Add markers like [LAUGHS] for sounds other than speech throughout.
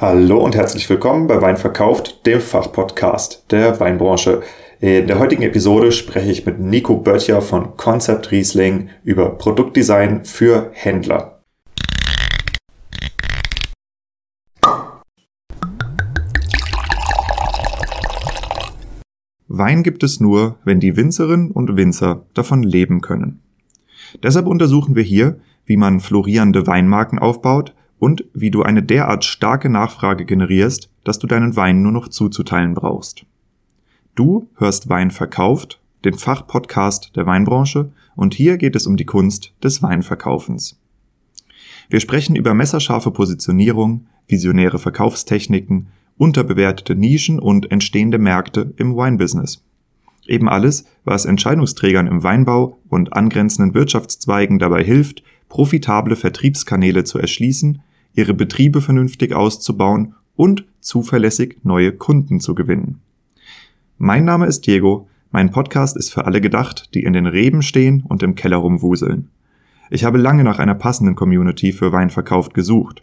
Hallo und herzlich willkommen bei Wein verkauft, dem Fachpodcast der Weinbranche. In der heutigen Episode spreche ich mit Nico Böttcher von Concept Riesling über Produktdesign für Händler. Wein gibt es nur, wenn die Winzerinnen und Winzer davon leben können. Deshalb untersuchen wir hier, wie man florierende Weinmarken aufbaut und wie du eine derart starke Nachfrage generierst, dass du deinen Wein nur noch zuzuteilen brauchst. Du hörst Wein verkauft, den Fachpodcast der Weinbranche, und hier geht es um die Kunst des Weinverkaufens. Wir sprechen über messerscharfe Positionierung, visionäre Verkaufstechniken, unterbewertete Nischen und entstehende Märkte im Weinbusiness. Eben alles, was Entscheidungsträgern im Weinbau und angrenzenden Wirtschaftszweigen dabei hilft, profitable Vertriebskanäle zu erschließen ihre Betriebe vernünftig auszubauen und zuverlässig neue Kunden zu gewinnen. Mein Name ist Diego, mein Podcast ist für alle gedacht, die in den Reben stehen und im Keller rumwuseln. Ich habe lange nach einer passenden Community für Weinverkauf gesucht.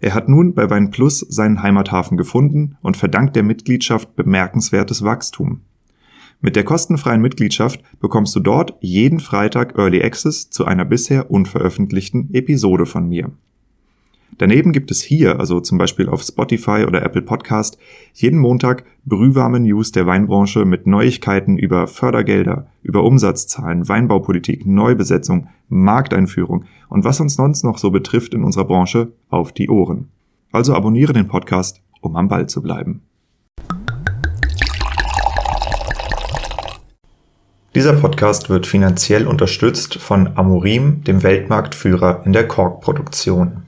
Er hat nun bei Wein Plus seinen Heimathafen gefunden und verdankt der Mitgliedschaft bemerkenswertes Wachstum. Mit der kostenfreien Mitgliedschaft bekommst du dort jeden Freitag Early Access zu einer bisher unveröffentlichten Episode von mir. Daneben gibt es hier, also zum Beispiel auf Spotify oder Apple Podcast, jeden Montag brühwarme News der Weinbranche mit Neuigkeiten über Fördergelder, über Umsatzzahlen, Weinbaupolitik, Neubesetzung, Markteinführung und was uns sonst noch so betrifft in unserer Branche auf die Ohren. Also abonniere den Podcast, um am Ball zu bleiben. Dieser Podcast wird finanziell unterstützt von Amorim, dem Weltmarktführer in der Korkproduktion.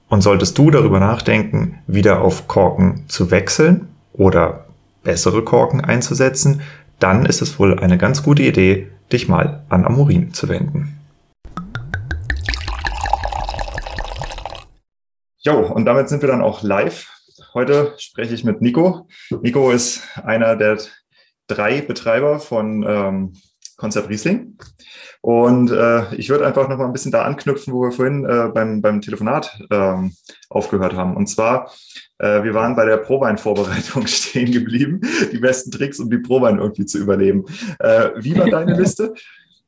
Und solltest du darüber nachdenken, wieder auf Korken zu wechseln oder bessere Korken einzusetzen, dann ist es wohl eine ganz gute Idee, dich mal an Amorin zu wenden. Jo, und damit sind wir dann auch live. Heute spreche ich mit Nico. Nico ist einer der drei Betreiber von ähm, Konzept Riesling. Und äh, ich würde einfach noch mal ein bisschen da anknüpfen, wo wir vorhin äh, beim, beim Telefonat ähm, aufgehört haben. Und zwar, äh, wir waren bei der Probein-Vorbereitung [LAUGHS] stehen geblieben, die besten Tricks, um die Probein irgendwie zu überleben. Äh, wie war deine [LAUGHS] Liste?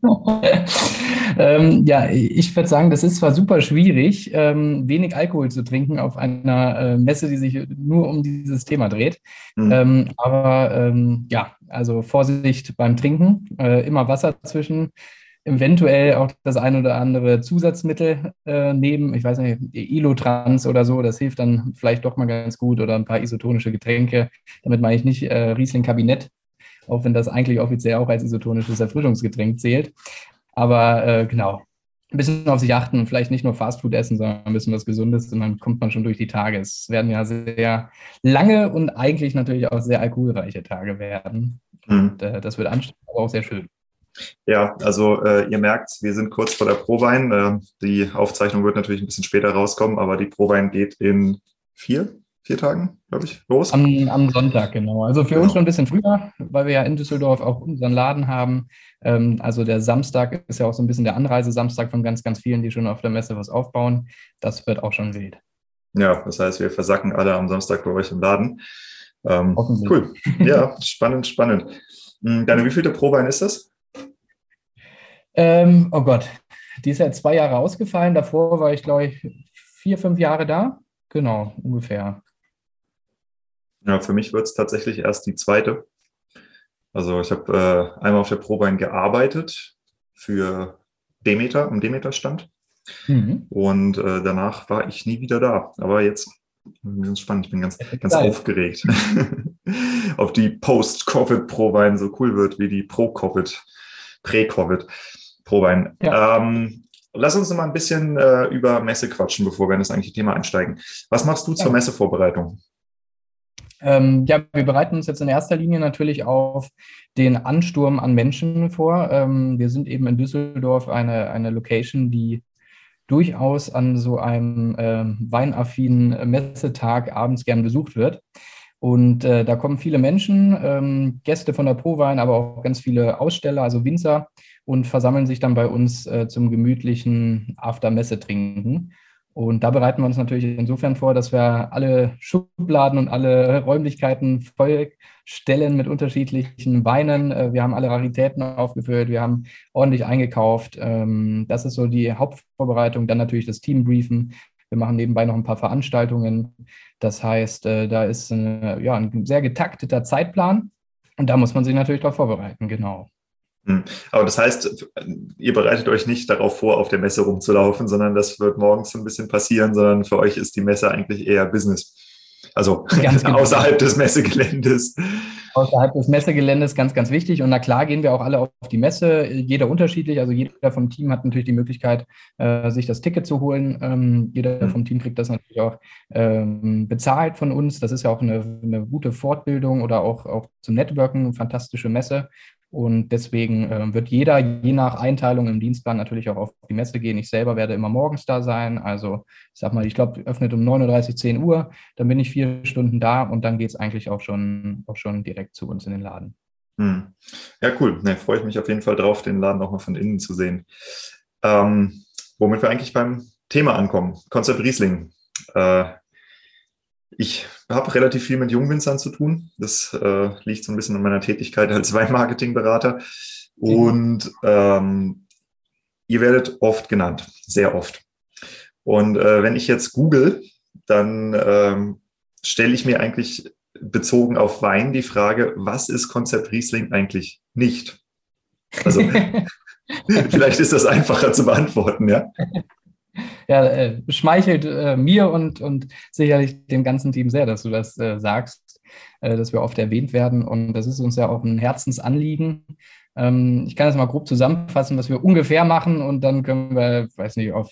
[LAUGHS] ähm, ja, ich würde sagen, das ist zwar super schwierig, ähm, wenig Alkohol zu trinken auf einer äh, Messe, die sich nur um dieses Thema dreht. Mhm. Ähm, aber ähm, ja, also Vorsicht beim Trinken, äh, immer Wasser zwischen, eventuell auch das ein oder andere Zusatzmittel äh, nehmen. Ich weiß nicht, Ilotrans oder so, das hilft dann vielleicht doch mal ganz gut oder ein paar isotonische Getränke. Damit meine ich nicht äh, Riesling-Kabinett, auch wenn das eigentlich offiziell auch als isotonisches Erfrischungsgetränk zählt. Aber äh, genau, ein bisschen auf sich achten, vielleicht nicht nur Fastfood essen, sondern ein bisschen was Gesundes und dann kommt man schon durch die Tage. Es werden ja sehr lange und eigentlich natürlich auch sehr alkoholreiche Tage werden. Mhm. Und äh, das wird anstrengend, aber auch sehr schön. Ja, also äh, ihr merkt, wir sind kurz vor der Prowein. Äh, die Aufzeichnung wird natürlich ein bisschen später rauskommen, aber die Prowein geht in vier, vier Tagen, glaube ich, los. Am, am, Sonntag, genau. Also für genau. uns schon ein bisschen früher, weil wir ja in Düsseldorf auch unseren Laden haben. Ähm, also der Samstag ist ja auch so ein bisschen der Anreisesamstag von ganz, ganz vielen, die schon auf der Messe was aufbauen. Das wird auch schon wild. Ja, das heißt, wir versacken alle am Samstag bei euch im Laden. Ähm, cool. [LAUGHS] Ja, spannend, spannend. Hm, deine wievielte Prowein ist das? Ähm, oh Gott, die ist ja zwei Jahre ausgefallen. Davor war ich, glaube ich, vier, fünf Jahre da. Genau, ungefähr. Ja, für mich wird es tatsächlich erst die zweite. Also ich habe äh, einmal auf der Probein gearbeitet für Demeter, am Demeter-Stand. Mhm. Und äh, danach war ich nie wieder da. Aber jetzt ganz spannend, ich bin ganz, ganz aufgeregt, [LAUGHS] ob die Post-Covid-Prowein so cool wird wie die Pro-Covid, Prä-Covid. Probein. Ja. Ähm, lass uns noch mal ein bisschen äh, über Messe quatschen, bevor wir in das eigentliche Thema einsteigen. Was machst du zur Messevorbereitung? Ähm, ja, wir bereiten uns jetzt in erster Linie natürlich auf den Ansturm an Menschen vor. Ähm, wir sind eben in Düsseldorf eine, eine Location, die durchaus an so einem äh, weinaffinen Messetag abends gern besucht wird. Und äh, da kommen viele Menschen, ähm, Gäste von der Prowein, aber auch ganz viele Aussteller, also Winzer, und versammeln sich dann bei uns äh, zum gemütlichen After-Messe-Trinken. Und da bereiten wir uns natürlich insofern vor, dass wir alle Schubladen und alle Räumlichkeiten vollstellen mit unterschiedlichen Weinen. Äh, wir haben alle Raritäten aufgefüllt, wir haben ordentlich eingekauft. Ähm, das ist so die Hauptvorbereitung. Dann natürlich das Team briefen. Wir machen nebenbei noch ein paar Veranstaltungen. Das heißt, äh, da ist eine, ja, ein sehr getakteter Zeitplan. Und da muss man sich natürlich darauf vorbereiten, genau. Hm. Aber das heißt, ihr bereitet euch nicht darauf vor, auf der Messe rumzulaufen, sondern das wird morgens so ein bisschen passieren, sondern für euch ist die Messe eigentlich eher Business. Also [LAUGHS] [LAUGHS] genau. außerhalb des Messegeländes. Außerhalb des Messegeländes ganz, ganz wichtig. Und na klar gehen wir auch alle auf die Messe, jeder unterschiedlich. Also jeder vom Team hat natürlich die Möglichkeit, äh, sich das Ticket zu holen. Ähm, jeder mhm. vom Team kriegt das natürlich auch ähm, bezahlt von uns. Das ist ja auch eine, eine gute Fortbildung oder auch, auch zum Networken, eine fantastische Messe. Und deswegen äh, wird jeder je nach Einteilung im Dienstplan natürlich auch auf die Messe gehen. Ich selber werde immer morgens da sein. Also ich sag mal, ich glaube, öffnet um 9.30 Uhr, 10 Uhr. Dann bin ich vier Stunden da und dann geht es eigentlich auch schon, auch schon direkt zu uns in den Laden. Hm. Ja, cool. Ne, freue ich mich auf jeden Fall drauf, den Laden auch mal von innen zu sehen. Ähm, womit wir eigentlich beim Thema ankommen. Konzept Riesling. Äh, ich habe relativ viel mit Jungwinzern zu tun. Das äh, liegt so ein bisschen an meiner Tätigkeit als [LAUGHS] Weinmarketingberater. Und ähm, ihr werdet oft genannt, sehr oft. Und äh, wenn ich jetzt google, dann ähm, stelle ich mir eigentlich bezogen auf Wein die Frage, was ist Konzept Riesling eigentlich nicht? Also [LAUGHS] [LAUGHS] vielleicht ist das einfacher zu beantworten, ja ja, äh, schmeichelt äh, mir und, und sicherlich dem ganzen Team sehr, dass du das äh, sagst, äh, dass wir oft erwähnt werden. Und das ist uns ja auch ein Herzensanliegen. Ähm, ich kann das mal grob zusammenfassen, was wir ungefähr machen und dann können wir, weiß nicht, auf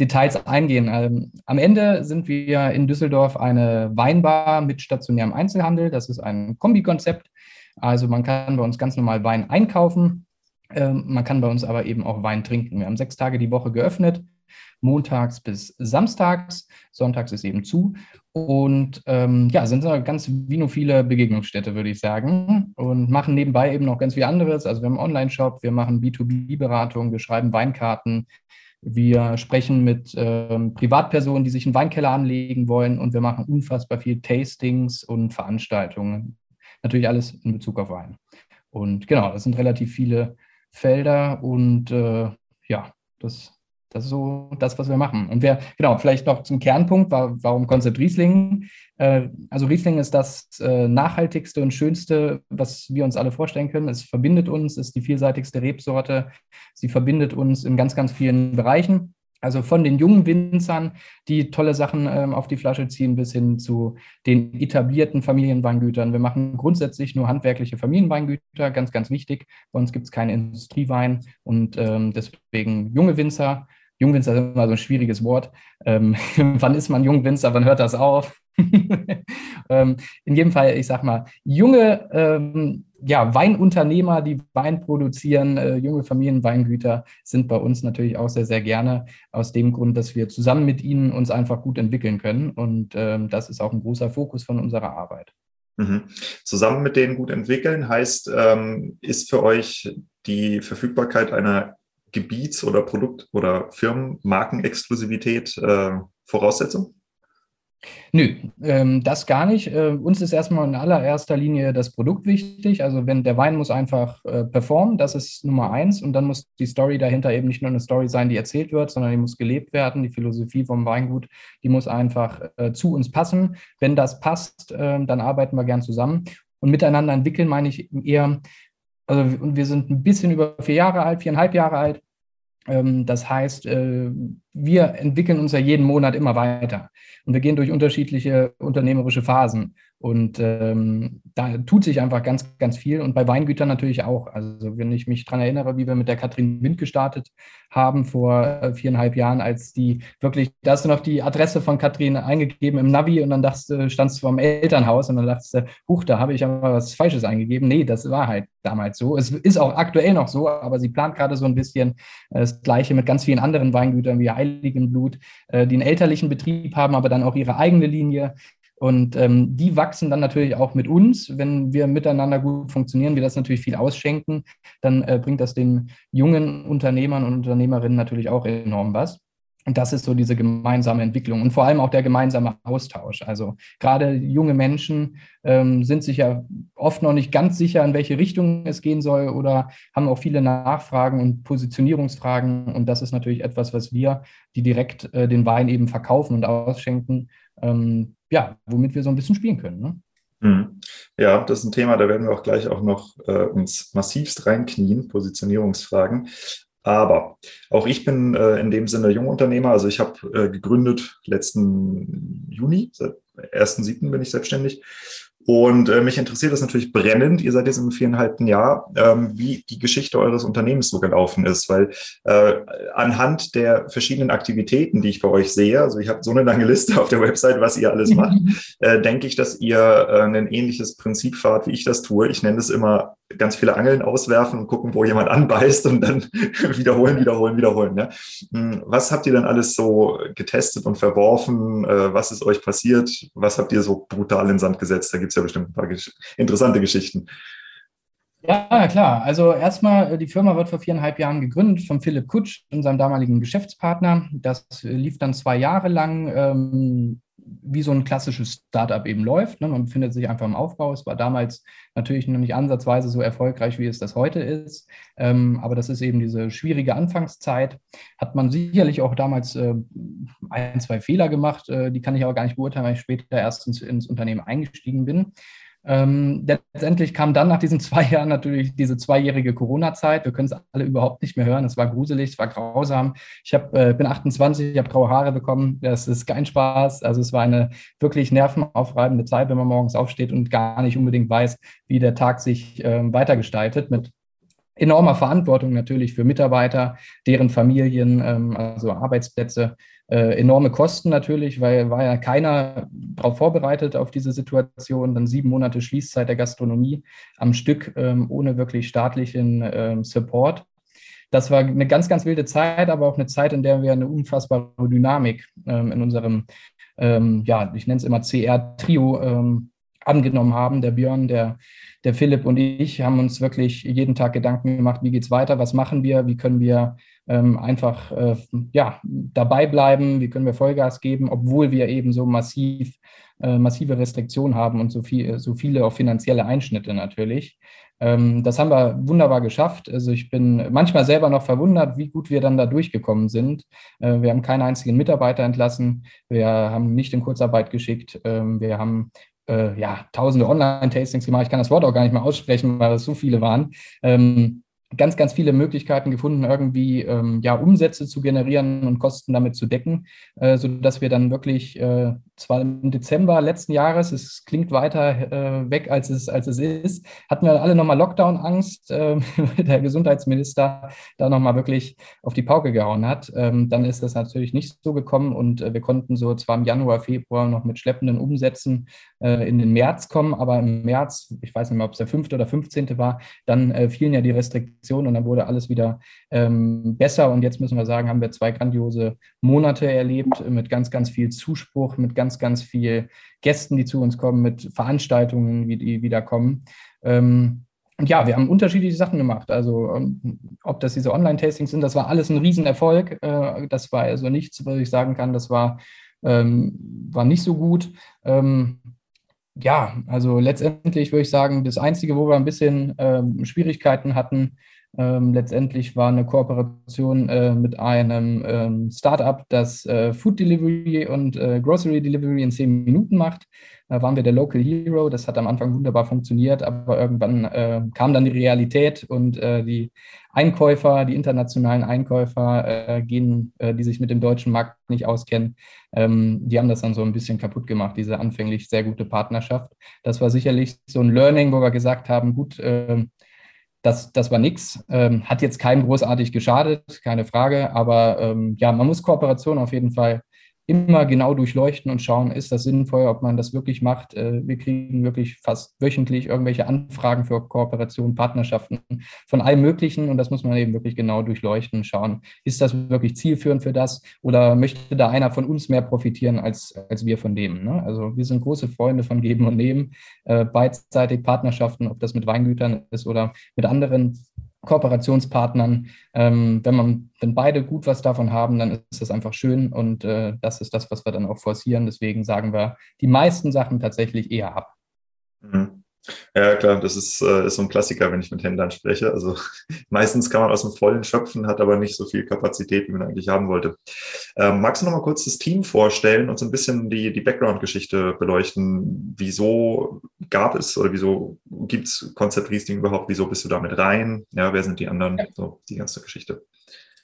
Details eingehen. Ähm, am Ende sind wir in Düsseldorf eine Weinbar mit stationärem Einzelhandel. Das ist ein Kombikonzept. Also man kann bei uns ganz normal Wein einkaufen. Ähm, man kann bei uns aber eben auch Wein trinken. Wir haben sechs Tage die Woche geöffnet montags bis samstags. Sonntags ist eben zu. Und ähm, ja, sind so ganz vinophile Begegnungsstätte, würde ich sagen. Und machen nebenbei eben noch ganz viel anderes. Also wir haben einen Online-Shop, wir machen B2B-Beratung, wir schreiben Weinkarten, wir sprechen mit ähm, Privatpersonen, die sich einen Weinkeller anlegen wollen und wir machen unfassbar viel Tastings und Veranstaltungen. Natürlich alles in Bezug auf Wein. Und genau, das sind relativ viele Felder und äh, ja, das das ist so das, was wir machen. Und wir, genau, vielleicht noch zum Kernpunkt, warum Konzept Riesling? Äh, also Riesling ist das äh, nachhaltigste und schönste, was wir uns alle vorstellen können. Es verbindet uns, ist die vielseitigste Rebsorte. Sie verbindet uns in ganz, ganz vielen Bereichen. Also von den jungen Winzern, die tolle Sachen ähm, auf die Flasche ziehen, bis hin zu den etablierten Familienweingütern. Wir machen grundsätzlich nur handwerkliche Familienweingüter, ganz, ganz wichtig. Bei uns gibt es keinen Industriewein und ähm, deswegen junge Winzer, Jungwinzer ist immer so ein schwieriges Wort. Ähm, [LAUGHS] wann ist man Jungwinzer? Wann hört das auf? [LAUGHS] ähm, in jedem Fall, ich sag mal, junge ähm, ja, Weinunternehmer, die Wein produzieren, äh, junge Familienweingüter sind bei uns natürlich auch sehr, sehr gerne. Aus dem Grund, dass wir zusammen mit ihnen uns einfach gut entwickeln können. Und ähm, das ist auch ein großer Fokus von unserer Arbeit. Mhm. Zusammen mit denen gut entwickeln heißt, ähm, ist für euch die Verfügbarkeit einer Gebiets- oder Produkt- oder Firmenmarkenexklusivität äh, Voraussetzung? Nö, ähm, das gar nicht. Äh, uns ist erstmal in allererster Linie das Produkt wichtig. Also wenn der Wein muss einfach äh, performen, das ist Nummer eins. Und dann muss die Story dahinter eben nicht nur eine Story sein, die erzählt wird, sondern die muss gelebt werden. Die Philosophie vom Weingut, die muss einfach äh, zu uns passen. Wenn das passt, äh, dann arbeiten wir gern zusammen. Und miteinander entwickeln meine ich eher, also wir sind ein bisschen über vier Jahre alt, viereinhalb Jahre alt. Ähm, das heißt, äh, wir entwickeln uns ja jeden Monat immer weiter und wir gehen durch unterschiedliche unternehmerische Phasen. Und ähm, da tut sich einfach ganz, ganz viel und bei Weingütern natürlich auch. Also wenn ich mich daran erinnere, wie wir mit der Katrin Wind gestartet haben vor äh, viereinhalb Jahren, als die wirklich, da hast du noch die Adresse von Katrin eingegeben im Navi und dann dachtest, standst du vom Elternhaus und dann dachtest du, huch, da habe ich aber was Falsches eingegeben. Nee, das war halt damals so. Es ist auch aktuell noch so, aber sie plant gerade so ein bisschen äh, das Gleiche mit ganz vielen anderen Weingütern wie Heiligenblut, äh, die elterlichen Betrieb haben, aber dann auch ihre eigene Linie. Und ähm, die wachsen dann natürlich auch mit uns. Wenn wir miteinander gut funktionieren, wir das natürlich viel ausschenken, dann äh, bringt das den jungen Unternehmern und Unternehmerinnen natürlich auch enorm was. Und das ist so diese gemeinsame Entwicklung und vor allem auch der gemeinsame Austausch. Also gerade junge Menschen ähm, sind sich ja oft noch nicht ganz sicher, in welche Richtung es gehen soll oder haben auch viele Nachfragen und Positionierungsfragen. Und das ist natürlich etwas, was wir, die direkt äh, den Wein eben verkaufen und ausschenken, ähm, ja, womit wir so ein bisschen spielen können. Ne? Mhm. Ja, das ist ein Thema, da werden wir auch gleich auch noch äh, uns massivst reinknien, Positionierungsfragen. Aber auch ich bin äh, in dem Sinne Jungunternehmer. Also ich habe äh, gegründet letzten Juni, seit 1.7. bin ich selbstständig und äh, mich interessiert das natürlich brennend, ihr seid jetzt im viereinhalbten Jahr, ähm, wie die Geschichte eures Unternehmens so gelaufen ist, weil äh, anhand der verschiedenen Aktivitäten, die ich bei euch sehe, also ich habe so eine lange Liste auf der Website, was ihr alles macht, [LAUGHS] äh, denke ich, dass ihr äh, ein ähnliches Prinzip fahrt, wie ich das tue. Ich nenne es immer ganz viele Angeln auswerfen und gucken, wo jemand [LAUGHS] anbeißt und dann [LAUGHS] wiederholen, wiederholen, wiederholen. Ne? Was habt ihr dann alles so getestet und verworfen? Äh, was ist euch passiert? Was habt ihr so brutal in den Sand gesetzt? Da gibt es ja bestimmt ein paar interessante Geschichten. Ja, klar. Also erstmal, äh, die Firma wird vor viereinhalb Jahren gegründet von Philipp Kutsch, unserem damaligen Geschäftspartner. Das lief dann zwei Jahre lang. Ähm, wie so ein klassisches Startup eben läuft. Ne? Man befindet sich einfach im Aufbau. Es war damals natürlich noch nicht ansatzweise so erfolgreich, wie es das heute ist. Ähm, aber das ist eben diese schwierige Anfangszeit. Hat man sicherlich auch damals äh, ein, zwei Fehler gemacht. Äh, die kann ich aber gar nicht beurteilen, weil ich später erst ins, ins Unternehmen eingestiegen bin. Ähm, letztendlich kam dann nach diesen [LAUGHS] zwei Jahren natürlich diese zweijährige Corona-Zeit. Wir können es alle überhaupt nicht mehr hören. Es war gruselig, es war grausam. Ich hab, äh, bin 28, ich habe graue Haare bekommen. Das ist kein Spaß. Also es war eine wirklich nervenaufreibende Zeit, wenn man morgens aufsteht und gar nicht unbedingt weiß, wie der Tag sich äh, weitergestaltet mit enormer Verantwortung natürlich für Mitarbeiter, deren Familien, ähm, also Arbeitsplätze, äh, enorme Kosten natürlich, weil war ja keiner darauf vorbereitet auf diese Situation. Dann sieben Monate Schließzeit der Gastronomie am Stück ähm, ohne wirklich staatlichen ähm, Support. Das war eine ganz, ganz wilde Zeit, aber auch eine Zeit, in der wir eine unfassbare Dynamik ähm, in unserem, ähm, ja, ich nenne es immer CR-Trio ähm, angenommen haben. Der Björn, der der Philipp und ich haben uns wirklich jeden Tag Gedanken gemacht, wie geht es weiter, was machen wir, wie können wir ähm, einfach äh, ja, dabei bleiben, wie können wir Vollgas geben, obwohl wir eben so massiv, äh, massive Restriktionen haben und so, viel, so viele auch finanzielle Einschnitte natürlich. Ähm, das haben wir wunderbar geschafft. Also ich bin manchmal selber noch verwundert, wie gut wir dann da durchgekommen sind. Äh, wir haben keinen einzigen Mitarbeiter entlassen, wir haben nicht in Kurzarbeit geschickt, ähm, wir haben äh, ja, tausende Online-Tastings gemacht. Ich kann das Wort auch gar nicht mehr aussprechen, weil es so viele waren. Ähm, ganz, ganz viele Möglichkeiten gefunden, irgendwie ähm, ja, Umsätze zu generieren und Kosten damit zu decken, äh, sodass wir dann wirklich äh, zwar im Dezember letzten Jahres, es klingt weiter äh, weg, als es, als es ist, hatten wir alle nochmal Lockdown-Angst, äh, [LAUGHS] der Gesundheitsminister da nochmal wirklich auf die Pauke gehauen hat. Ähm, dann ist das natürlich nicht so gekommen und äh, wir konnten so zwar im Januar, Februar noch mit schleppenden Umsätzen äh, in den März kommen, aber im März, ich weiß nicht mehr, ob es der 5. oder 15. war, dann äh, fielen ja die Restriktionen und dann wurde alles wieder ähm, besser und jetzt müssen wir sagen, haben wir zwei grandiose Monate erlebt mit ganz, ganz viel Zuspruch, mit ganz ganz, viel Gästen, die zu uns kommen, mit Veranstaltungen, wie die wieder kommen. Ähm, und ja, wir haben unterschiedliche Sachen gemacht. Also ähm, ob das diese Online-Tastings sind, das war alles ein Riesenerfolg. Äh, das war also nichts, was ich sagen kann, das war, ähm, war nicht so gut. Ähm, ja, also letztendlich würde ich sagen, das Einzige, wo wir ein bisschen ähm, Schwierigkeiten hatten, Ähm, letztendlich war eine Kooperation äh, mit einem ähm, Startup, das äh, Food Delivery und äh, Grocery Delivery in zehn Minuten macht. Da waren wir der Local Hero. Das hat am Anfang wunderbar funktioniert, aber irgendwann äh, kam dann die Realität und äh, die Einkäufer, die internationalen Einkäufer, äh, gehen, die sich mit dem deutschen Markt nicht auskennen, ähm, die haben das dann so ein bisschen kaputt gemacht, diese anfänglich sehr gute Partnerschaft. Das war sicherlich so ein Learning, wo wir gesagt haben, gut, ähm, das, das war nichts. Ähm, hat jetzt keinem großartig geschadet, keine Frage. Aber ähm, ja, man muss Kooperation auf jeden Fall immer genau durchleuchten und schauen, ist das sinnvoll, ob man das wirklich macht. Äh, wir kriegen wirklich fast wöchentlich irgendwelche Anfragen für Kooperationen, Partnerschaften von allem Möglichen und das muss man eben wirklich genau durchleuchten und schauen, ist das wirklich zielführend für das oder möchte da einer von uns mehr profitieren als, als wir von dem. Ne? Also wir sind große Freunde von Geben und Nehmen, äh, beidseitig Partnerschaften, ob das mit Weingütern ist oder mit anderen Kooperationspartnern. Ähm, wenn man, wenn beide gut was davon haben, dann ist das einfach schön und äh, das ist das, was wir dann auch forcieren. Deswegen sagen wir die meisten Sachen tatsächlich eher ab. Mhm. Ja, klar, das ist, äh, ist so ein Klassiker, wenn ich mit Händlern spreche. Also [LAUGHS] meistens kann man aus dem Vollen schöpfen, hat aber nicht so viel Kapazität, wie man eigentlich haben wollte. Ähm, magst du noch mal kurz das Team vorstellen und so ein bisschen die, die Background-Geschichte beleuchten? Wieso gab es oder wieso gibt es Konzept Riesling überhaupt? Wieso bist du damit rein? Ja, wer sind die anderen? So, die ganze Geschichte.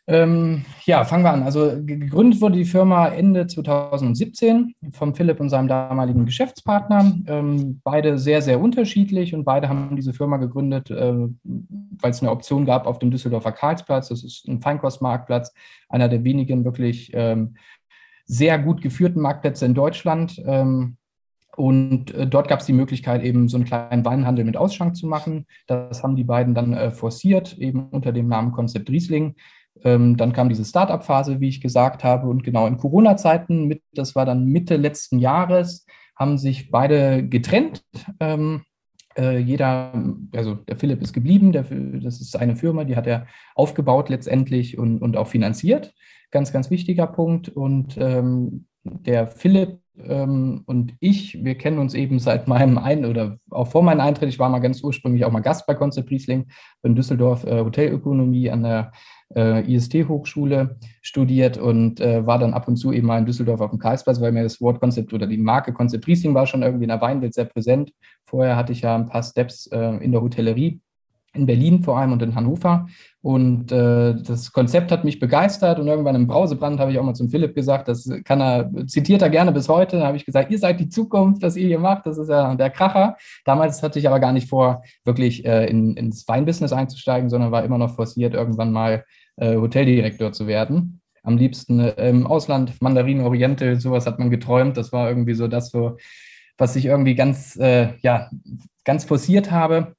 Ähm, ja, fangen wir an. Also gegründet wurde die Firma Ende 2017 von Philipp und seinem damaligen Geschäftspartner. Ähm, beide sehr, sehr unterschiedlich und beide haben diese Firma gegründet, äh, weil es eine Option gab auf dem Düsseldorfer Karlsplatz. Das ist ein Feinkostmarktplatz, einer der wenigen wirklich ähm, sehr gut geführten Marktplätze in Deutschland. Ähm, und äh, dort gab es die Möglichkeit, eben so einen kleinen Weinhandel mit Ausschank zu machen. Das haben die beiden dann äh, forciert, eben unter dem Namen Konzept Riesling. Ähm, dann kam diese Start-up-Phase, wie ich gesagt habe, und genau in Corona-Zeiten, das war dann Mitte letzten Jahres, haben sich beide getrennt. Ähm, äh, jeder, also der Philipp ist geblieben, der, das ist eine Firma, die hat er aufgebaut letztendlich und, und auch finanziert. Ganz, ganz wichtiger Punkt. Und ähm, der Philipp ähm, und ich, wir kennen uns eben seit meinem Ein- oder auch vor meinem Eintritt. Ich war mal ganz ursprünglich auch mal Gast bei Concept Riesling in Düsseldorf äh, Hotelökonomie an der äh, IST-Hochschule studiert und äh, war dann ab und zu eben mal in Düsseldorf auf dem Karlsplatz, weil mir das Wort Konzept oder die Marke Konzept Riesling war schon irgendwie in der Weinwelt sehr präsent. Vorher hatte ich ja ein paar Steps äh, in der Hotellerie in Berlin vor allem und in Hannover. Und äh, das Konzept hat mich begeistert und irgendwann im Brausebrand habe ich auch mal zum Philipp gesagt, das kann er, zitiert er gerne bis heute. Da habe ich gesagt, ihr seid die Zukunft, was ihr hier macht, das ist ja der Kracher. Damals hatte ich aber gar nicht vor, wirklich äh, in, ins Weinbusiness einzusteigen, sondern war immer noch forciert, irgendwann mal äh, Hoteldirektor zu werden. Am liebsten äh, im Ausland, Mandarin Oriental, sowas hat man geträumt. Das war irgendwie so das, so, was ich irgendwie ganz, äh, ja, ganz forciert habe.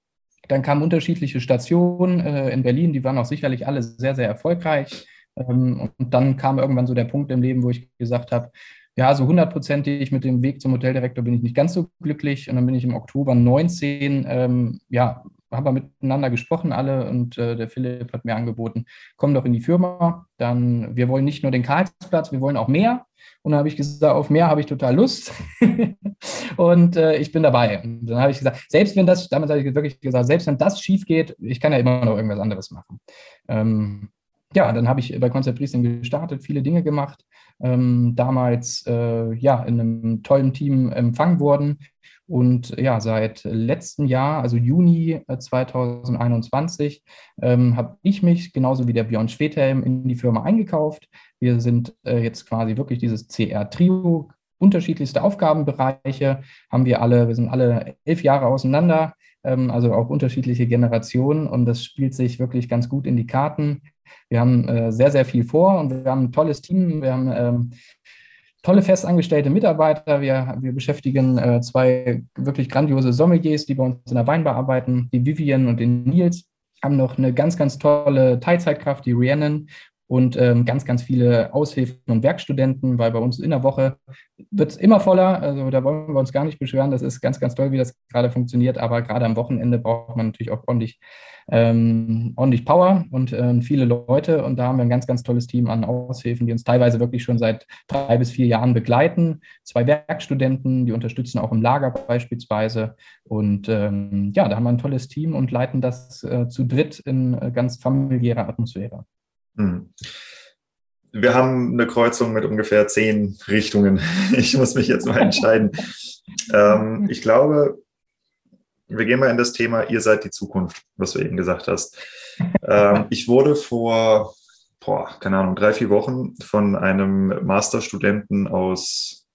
Dann kamen unterschiedliche Stationen äh, in Berlin, die waren auch sicherlich alle sehr, sehr erfolgreich. Ähm, und dann kam irgendwann so der Punkt im Leben, wo ich gesagt habe, ja, so hundertprozentig mit dem Weg zum Hoteldirektor bin ich nicht ganz so glücklich. Und dann bin ich im Oktober 19, ähm, ja, haben wir miteinander gesprochen alle und äh, der Philipp hat mir angeboten, komm doch in die Firma. Dann, wir wollen nicht nur den Karlsplatz, wir wollen auch mehr. Und dann habe ich gesagt, auf mehr habe ich total Lust. [LAUGHS] und äh, ich bin dabei. Und dann habe ich gesagt, selbst wenn das, damals habe ich wirklich gesagt, selbst wenn das schief geht, ich kann ja immer noch irgendwas anderes machen. Ähm, ja, dann habe ich bei Concept Riesling gestartet, viele Dinge gemacht. Ähm, damals äh, ja in einem tollen Team empfangen worden und ja, seit letztem Jahr, also Juni 2021, äh, ähm, habe ich mich genauso wie der Björn Schwedhelm in die Firma eingekauft. Wir sind äh, jetzt quasi wirklich dieses CR-Trio, unterschiedlichste Aufgabenbereiche haben wir alle, wir sind alle elf Jahre auseinander, ähm, also auch unterschiedliche Generationen und das spielt sich wirklich ganz gut in die Karten. Wir haben äh, sehr, sehr viel vor und wir haben ein tolles Team. Wir haben ähm, tolle festangestellte Mitarbeiter. Wir, wir beschäftigen äh, zwei wirklich grandiose Sommeliers, die bei uns in der Weinbar arbeiten, die Vivian und den Nils haben noch eine ganz, ganz tolle Teilzeitkraft, die Rhiannon. Und ähm, ganz, ganz viele Aushilfen und Werkstudenten, weil bei uns in der Woche wird es immer voller. Also da wollen wir uns gar nicht beschweren. Das ist ganz, ganz toll, wie das gerade funktioniert. Aber gerade am Wochenende braucht man natürlich auch ordentlich, ähm, ordentlich Power und äh, viele Leute. Und da haben wir ein ganz, ganz tolles Team an Aushilfen, die uns teilweise wirklich schon seit drei bis vier Jahren begleiten. Zwei Werkstudenten, die unterstützen auch im Lager beispielsweise. Und ähm, ja, da haben wir ein tolles Team und leiten das äh, zu dritt in äh, ganz familiärer Atmosphäre. Hm. Wir haben eine Kreuzung mit ungefähr zehn Richtungen. [LAUGHS] Ich muss mich jetzt mal entscheiden. ähm, ich glaube, wir gehen mal in das Thema, ihr seid die Zukunft, was du eben gesagt hast. Ähm, ich wurde vor, boah, keine Ahnung, drei, vier Wochen von einem Masterstudenten aus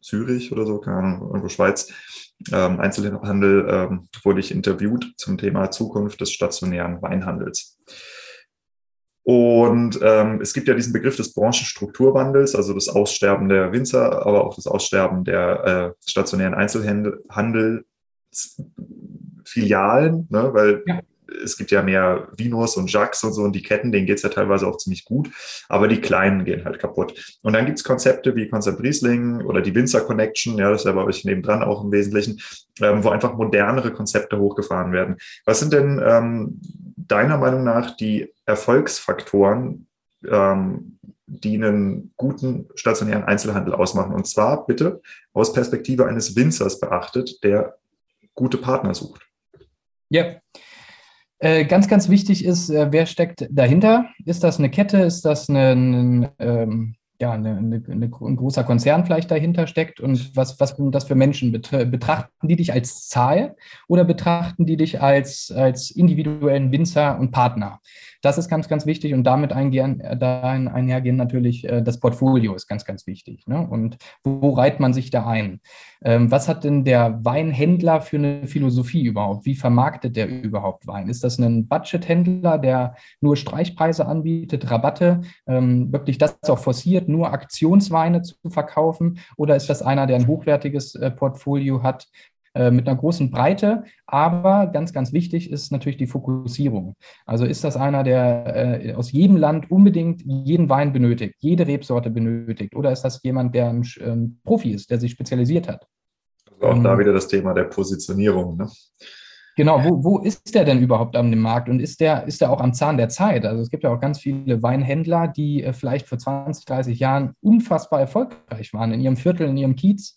Zürich oder so, keine Ahnung, irgendwo Schweiz, ähm, Einzelhandel, ähm, wurde ich interviewt zum Thema Zukunft des stationären Weinhandels. Und ähm, es gibt ja diesen Begriff des Branchenstrukturwandels, also das Aussterben der Winzer, aber auch das Aussterben der äh, stationären Einzelhandelsfilialen, ne? weil ja. Es gibt ja mehr Vinos und Jacques und so und die Ketten, denen geht es ja teilweise auch ziemlich gut, aber die kleinen gehen halt kaputt. Und dann gibt es Konzepte wie Konzept Riesling oder die Winzer Connection, ja, das ist ja bei nebendran auch im Wesentlichen, ähm, wo einfach modernere Konzepte hochgefahren werden. Was sind denn ähm, deiner Meinung nach die Erfolgsfaktoren, ähm, die einen guten stationären Einzelhandel ausmachen? Und zwar bitte aus Perspektive eines Winzers beachtet, der gute Partner sucht. Ja. Äh, ganz, ganz wichtig ist, äh, wer steckt dahinter? Ist das eine Kette? Ist das eine, eine ähm, ja, eine, eine, eine, ein großer Konzern vielleicht dahinter steckt und was, was das für Menschen? Betrachten die dich als Zahl oder betrachten die dich als, als individuellen Winzer und Partner? Das ist ganz, ganz wichtig und damit eingehen, dahin einhergehen natürlich äh, das Portfolio ist ganz, ganz wichtig. Ne? Und wo reiht man sich da ein? Ähm, was hat denn der Weinhändler für eine Philosophie überhaupt? Wie vermarktet der überhaupt Wein? Ist das ein Budgethändler, der nur Streichpreise anbietet, Rabatte, ähm, wirklich das auch forciert, nur Aktionsweine zu verkaufen? Oder ist das einer, der ein hochwertiges äh, Portfolio hat, äh, mit einer großen Breite, aber ganz, ganz wichtig ist natürlich die Fokussierung. Also ist das einer, der äh, aus jedem Land unbedingt jeden Wein benötigt, jede Rebsorte benötigt, oder ist das jemand, der ein ähm, Profi ist, der sich spezialisiert hat? Also auch ähm, da wieder das Thema der Positionierung. Ne? Genau, wo, wo ist der denn überhaupt am Markt und ist der, ist der auch am Zahn der Zeit? Also es gibt ja auch ganz viele Weinhändler, die äh, vielleicht vor 20, 30 Jahren unfassbar erfolgreich waren in ihrem Viertel, in ihrem Kiez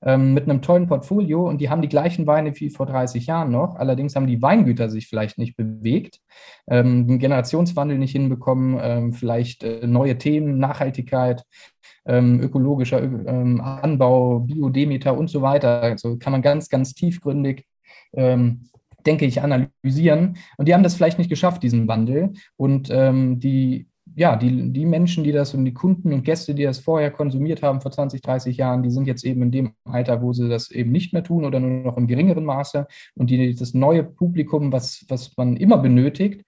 ähm, mit einem tollen Portfolio und die haben die gleichen Weine wie vor 30 Jahren noch. Allerdings haben die Weingüter sich vielleicht nicht bewegt, ähm, den Generationswandel nicht hinbekommen, ähm, vielleicht äh, neue Themen, Nachhaltigkeit, ähm, ökologischer ähm, Anbau, Biodemeter und so weiter. Also kann man ganz, ganz tiefgründig ähm, denke ich, analysieren. Und die haben das vielleicht nicht geschafft, diesen Wandel. Und ähm, die, ja, die, die Menschen, die das und die Kunden und Gäste, die das vorher konsumiert haben vor 20, 30 Jahren, die sind jetzt eben in dem Alter, wo sie das eben nicht mehr tun oder nur noch im geringeren Maße. Und die, das neue Publikum, was, was man immer benötigt,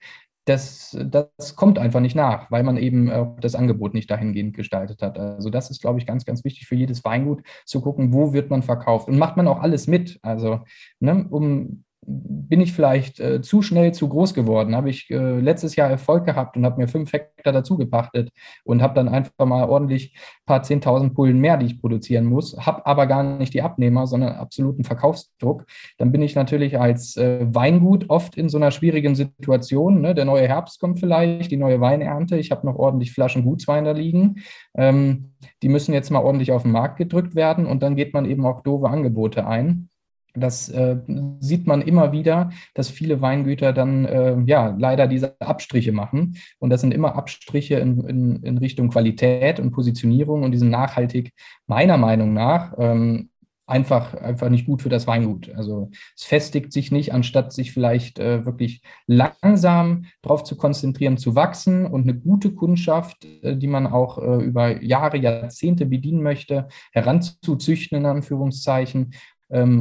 das, das kommt einfach nicht nach, weil man eben auch das Angebot nicht dahingehend gestaltet hat. Also das ist, glaube ich, ganz, ganz wichtig für jedes Weingut zu gucken, wo wird man verkauft und macht man auch alles mit. Also ne, um bin ich vielleicht äh, zu schnell zu groß geworden? Habe ich äh, letztes Jahr Erfolg gehabt und habe mir fünf Hektar dazu gepachtet und habe dann einfach mal ordentlich ein paar 10.000 Pullen mehr, die ich produzieren muss, habe aber gar nicht die Abnehmer, sondern absoluten Verkaufsdruck. Dann bin ich natürlich als äh, Weingut oft in so einer schwierigen Situation. Ne? Der neue Herbst kommt vielleicht, die neue Weinernte. Ich habe noch ordentlich Flaschen Gutswein da liegen. Ähm, die müssen jetzt mal ordentlich auf den Markt gedrückt werden und dann geht man eben auch doofe Angebote ein. Das äh, sieht man immer wieder, dass viele Weingüter dann äh, ja leider diese Abstriche machen. Und das sind immer Abstriche in, in, in Richtung Qualität und Positionierung und die sind nachhaltig, meiner Meinung nach, ähm, einfach, einfach nicht gut für das Weingut. Also es festigt sich nicht, anstatt sich vielleicht äh, wirklich langsam darauf zu konzentrieren, zu wachsen und eine gute Kundschaft, äh, die man auch äh, über Jahre, Jahrzehnte bedienen möchte, heranzuzüchten, in Anführungszeichen,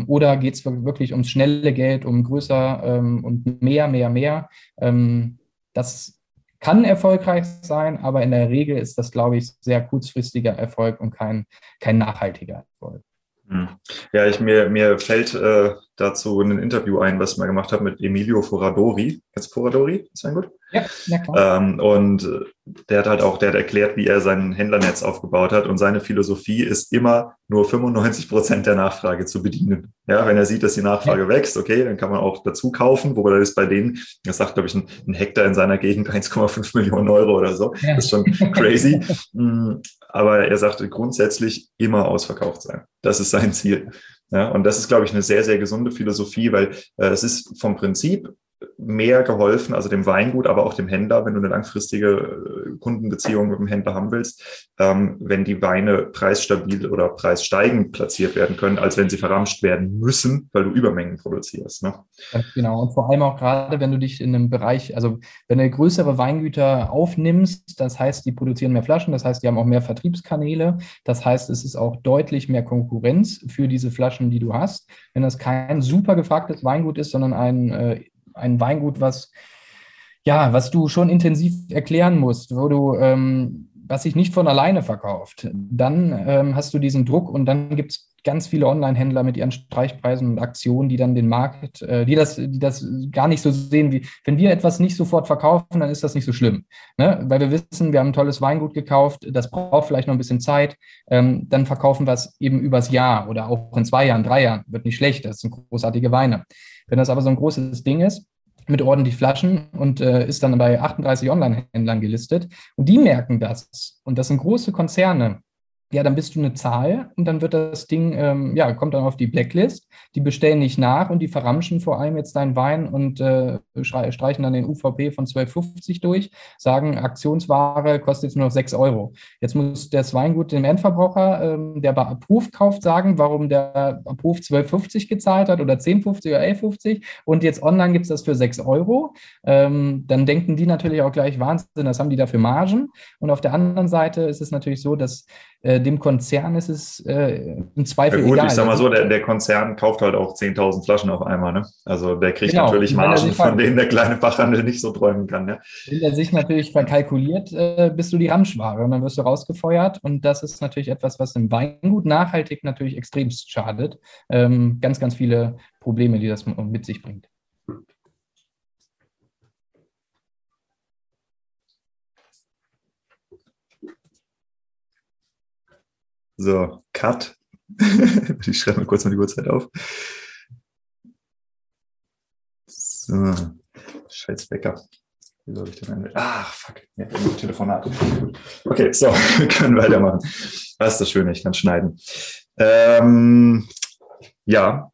oder geht es wirklich ums schnelle Geld, um größer ähm, und mehr, mehr, mehr? Ähm, das kann erfolgreich sein, aber in der Regel ist das, glaube ich, sehr kurzfristiger Erfolg und kein, kein nachhaltiger Erfolg. Hm. Ja, ich, mir, mir fällt äh, dazu ein Interview ein, was ich mal gemacht habe mit Emilio Foradori. Du Foradori? Ist ein gut? Ja, ja klar. Ähm, und äh, der hat halt auch, der hat erklärt, wie er sein Händlernetz aufgebaut hat. Und seine Philosophie ist immer nur 95 Prozent der Nachfrage zu bedienen. Ja, wenn er sieht, dass die Nachfrage ja. wächst, okay, dann kann man auch dazu kaufen. Wobei das bei denen, das sagt, glaube ich, ein, ein, Hektar in seiner Gegend [LAUGHS] 1,5 Millionen Euro oder so. Ja. Das ist schon crazy. [LAUGHS] Aber er sagte grundsätzlich immer ausverkauft sein. Das ist sein Ziel. Ja, und das ist, glaube ich, eine sehr, sehr gesunde Philosophie, weil äh, es ist vom Prinzip mehr geholfen, also dem Weingut, aber auch dem Händler, wenn du eine langfristige äh, Kundenbeziehung mit dem Händler haben willst, ähm, wenn die Weine preisstabil oder preissteigend platziert werden können, als wenn sie verramscht werden müssen, weil du Übermengen produzierst. Ne? Genau, und vor allem auch gerade, wenn du dich in einem Bereich, also wenn du größere Weingüter aufnimmst, das heißt, die produzieren mehr Flaschen, das heißt, die haben auch mehr Vertriebskanäle, das heißt, es ist auch deutlich mehr Konkurrenz für diese Flaschen, die du hast. Wenn das kein super gefragtes Weingut ist, sondern ein äh, ein Weingut, was ja, was du schon intensiv erklären musst, wo du, ähm, was sich nicht von alleine verkauft, dann ähm, hast du diesen Druck und dann gibt es ganz viele Online-Händler mit ihren Streichpreisen und Aktionen, die dann den Markt, äh, die das, die das gar nicht so sehen wie, wenn wir etwas nicht sofort verkaufen, dann ist das nicht so schlimm. Ne? Weil wir wissen, wir haben ein tolles Weingut gekauft, das braucht vielleicht noch ein bisschen Zeit, ähm, dann verkaufen wir es eben übers Jahr oder auch in zwei Jahren, drei Jahren, wird nicht schlecht, das sind großartige Weine. Wenn das aber so ein großes Ding ist, mit ordentlich Flaschen und äh, ist dann bei 38 Online-Händlern gelistet. Und die merken das. Und das sind große Konzerne ja, dann bist du eine Zahl und dann wird das Ding, ähm, ja, kommt dann auf die Blacklist. Die bestellen nicht nach und die verramschen vor allem jetzt deinen Wein und äh, streichen dann den UVP von 12,50 durch, sagen, Aktionsware kostet jetzt nur noch 6 Euro. Jetzt muss das Weingut dem Endverbraucher, ähm, der bei Approved kauft, sagen, warum der Approved 12,50 gezahlt hat oder 10,50 oder 11,50 und jetzt online gibt es das für 6 Euro. Ähm, dann denken die natürlich auch gleich Wahnsinn, das haben die dafür Margen. Und auf der anderen Seite ist es natürlich so, dass äh, dem Konzern ist es äh, im Zweifel ja, gut, egal. Ich sag mal so, der, der Konzern kauft halt auch 10.000 Flaschen auf einmal. Ne? Also der kriegt genau. natürlich Margen, von denen der kleine Fachhandel nicht so träumen kann. Ne? Wenn er sich natürlich verkalkuliert, äh, bist du die Ramschware und dann wirst du rausgefeuert. Und das ist natürlich etwas, was im Weingut nachhaltig natürlich extremst schadet. Ähm, ganz, ganz viele Probleme, die das mit sich bringt. So, Cut. [LAUGHS] ich schreibe mal kurz mal die Uhrzeit auf. So, scheiß Wecker. Wie soll ich denn Ach, fuck. Ja, Telefonat. Okay, so, [LAUGHS] wir können weitermachen. Das ist das Schöne, ich kann schneiden. Ähm, ja.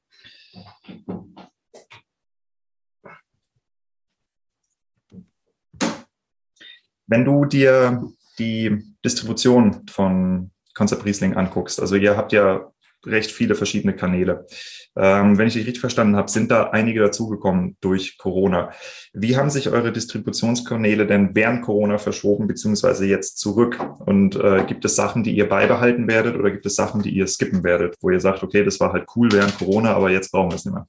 Wenn du dir die Distribution von Konzept Riesling anguckst. Also ihr habt ja recht viele verschiedene Kanäle. Ähm, wenn ich dich richtig verstanden habe, sind da einige dazugekommen durch Corona. Wie haben sich eure Distributionskanäle denn während Corona verschoben, beziehungsweise jetzt zurück? Und äh, gibt es Sachen, die ihr beibehalten werdet oder gibt es Sachen, die ihr skippen werdet, wo ihr sagt, okay, das war halt cool während Corona, aber jetzt brauchen wir es nicht mehr?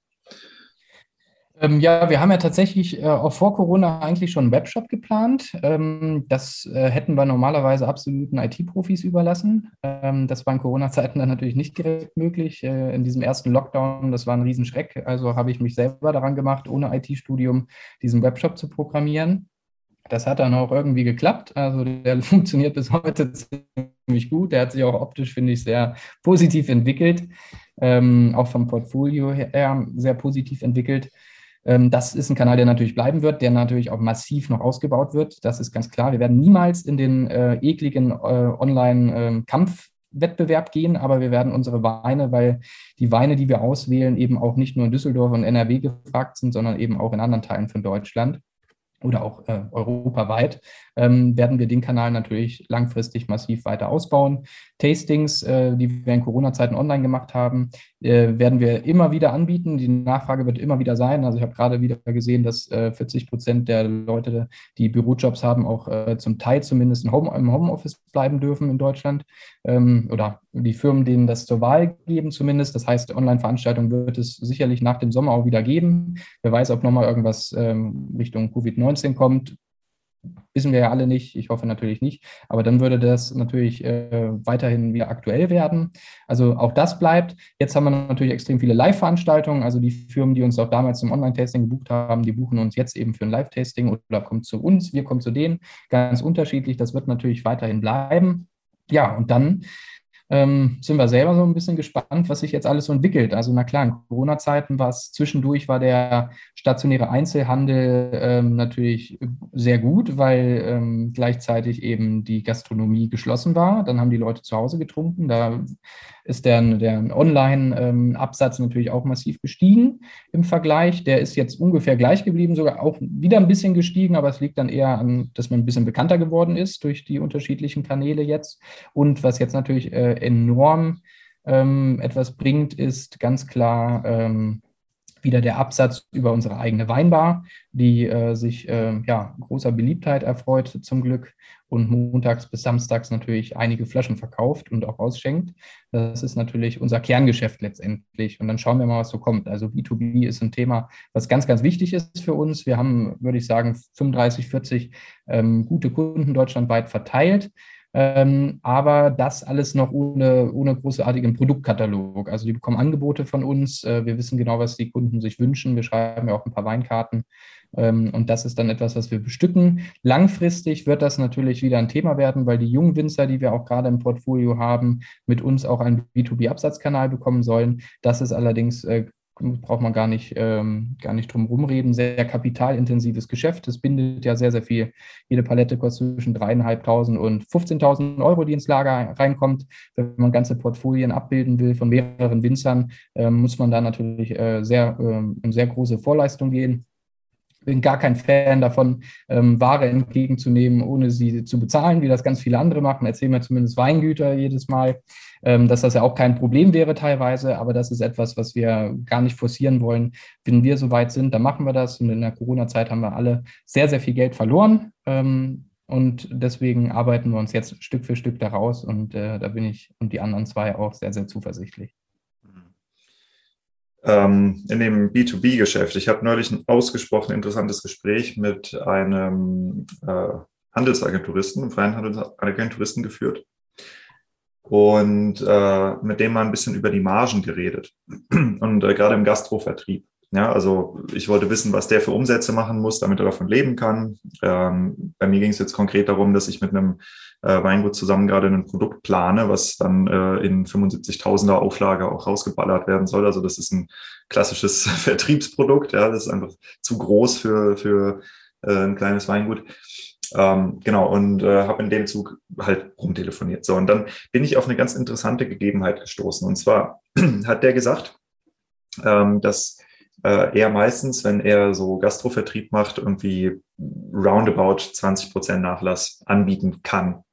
Ähm, ja, wir haben ja tatsächlich äh, auch vor Corona eigentlich schon einen Webshop geplant. Ähm, das äh, hätten wir normalerweise absoluten IT-Profis überlassen. Ähm, das war in Corona-Zeiten dann natürlich nicht direkt möglich. Äh, in diesem ersten Lockdown, das war ein Riesenschreck. Also habe ich mich selber daran gemacht, ohne IT-Studium diesen Webshop zu programmieren. Das hat dann auch irgendwie geklappt. Also der [LAUGHS] funktioniert bis heute ziemlich gut. Der hat sich auch optisch, finde ich, sehr positiv entwickelt. Ähm, auch vom Portfolio her sehr positiv entwickelt. Ähm, das ist ein Kanal, der natürlich bleiben wird, der natürlich auch massiv noch ausgebaut wird. Das ist ganz klar. Wir werden niemals in den äh, ekligen äh, Online-Kampf Wettbewerb gehen, aber wir werden unsere Weine, weil die Weine, die wir auswählen, eben auch nicht nur in Düsseldorf und NRW gefragt sind, sondern eben auch in anderen Teilen von Deutschland oder auch äh, europaweit, ähm, werden wir den Kanal natürlich langfristig massiv weiter ausbauen. Tastings, äh, die wir in Corona-Zeiten online gemacht haben, äh, werden wir immer wieder anbieten. Die Nachfrage wird immer wieder sein. Also ich habe gerade wieder gesehen, dass 40 äh, Prozent der Leute, die Bürojobs haben, auch äh, zum Teil zumindest im, Home, im Homeoffice bleiben dürfen in Deutschland. Ähm, oder die Firmen, denen das zur Wahl geben zumindest. Das heißt, Online-Veranstaltungen wird es sicherlich nach dem Sommer auch wieder geben. Wer weiß, ob nochmal irgendwas ähm, Richtung Covid-19 kommt wissen wir ja alle nicht. Ich hoffe natürlich nicht. Aber dann würde das natürlich äh, weiterhin wieder aktuell werden. Also auch das bleibt. Jetzt haben wir natürlich extrem viele Live-Veranstaltungen. Also die Firmen, die uns auch damals zum Online-Tasting gebucht haben, die buchen uns jetzt eben für ein Live-Tasting oder kommen zu uns. Wir kommen zu denen. Ganz unterschiedlich. Das wird natürlich weiterhin bleiben. Ja, und dann ähm, sind wir selber so ein bisschen gespannt, was sich jetzt alles so entwickelt. Also na klar, in Corona-Zeiten war es zwischendurch, war der stationäre Einzelhandel ähm, natürlich sehr gut, weil ähm, gleichzeitig eben die Gastronomie geschlossen war. Dann haben die Leute zu Hause getrunken. Da ist der, der Online-Absatz natürlich auch massiv gestiegen im Vergleich. Der ist jetzt ungefähr gleich geblieben, sogar auch wieder ein bisschen gestiegen, aber es liegt dann eher an, dass man ein bisschen bekannter geworden ist durch die unterschiedlichen Kanäle jetzt. Und was jetzt natürlich äh, enorm ähm, etwas bringt, ist ganz klar ähm, wieder der Absatz über unsere eigene Weinbar, die äh, sich äh, ja, großer Beliebtheit erfreut zum Glück und montags bis samstags natürlich einige Flaschen verkauft und auch ausschenkt. Das ist natürlich unser Kerngeschäft letztendlich. Und dann schauen wir mal, was so kommt. Also B2B ist ein Thema, was ganz, ganz wichtig ist für uns. Wir haben, würde ich sagen, 35, 40 ähm, gute Kunden deutschlandweit verteilt. Ähm, aber das alles noch ohne, ohne großartigen Produktkatalog. Also die bekommen Angebote von uns. Äh, wir wissen genau, was die Kunden sich wünschen. Wir schreiben ja auch ein paar Weinkarten. Ähm, und das ist dann etwas, was wir bestücken. Langfristig wird das natürlich wieder ein Thema werden, weil die jungen Winzer, die wir auch gerade im Portfolio haben, mit uns auch einen B2B-Absatzkanal bekommen sollen. Das ist allerdings äh, braucht man gar nicht, ähm, gar nicht drum rumreden. Sehr kapitalintensives Geschäft. Es bindet ja sehr, sehr viel. Jede Palette kostet zwischen 3.500 und 15.000 Euro, die ins Lager reinkommt. Wenn man ganze Portfolien abbilden will von mehreren Winzern, äh, muss man da natürlich äh, sehr, äh, in sehr große Vorleistung gehen bin gar kein Fan davon, ähm, Ware entgegenzunehmen, ohne sie zu bezahlen, wie das ganz viele andere machen. Erzählen wir zumindest Weingüter jedes Mal, ähm, dass das ja auch kein Problem wäre teilweise, aber das ist etwas, was wir gar nicht forcieren wollen. Wenn wir soweit sind, dann machen wir das. Und in der Corona-Zeit haben wir alle sehr, sehr viel Geld verloren. Ähm, und deswegen arbeiten wir uns jetzt Stück für Stück daraus. Und äh, da bin ich und die anderen zwei auch sehr, sehr zuversichtlich ähm, in dem B2B-Geschäft. Ich habe neulich ein ausgesprochen interessantes Gespräch mit einem äh, Handelsagenturisten, einem freien Handelsagenturisten geführt und äh, mit dem mal ein bisschen über die Margen geredet [CLEARS THROAT] und äh, gerade im Gastrovertrieb. Ja, also ich wollte wissen, was der für Umsätze machen muss, damit er davon leben kann. Ähm, bei mir ging es jetzt konkret darum, dass ich mit einem äh, Weingut zusammen gerade ein Produkt plane, was dann äh, in 75.000er Auflage auch rausgeballert werden soll. Also das ist ein klassisches [LAUGHS] Vertriebsprodukt. Ja, das ist einfach zu groß für, für äh, ein kleines Weingut. Ähm, genau, und äh, habe in dem Zug halt rumtelefoniert. So, und dann bin ich auf eine ganz interessante Gegebenheit gestoßen. Und zwar [CLEARS THROAT] hat der gesagt, ähm, dass äh, er meistens, wenn er so Gastrovertrieb macht, irgendwie roundabout 20 Prozent Nachlass anbieten kann.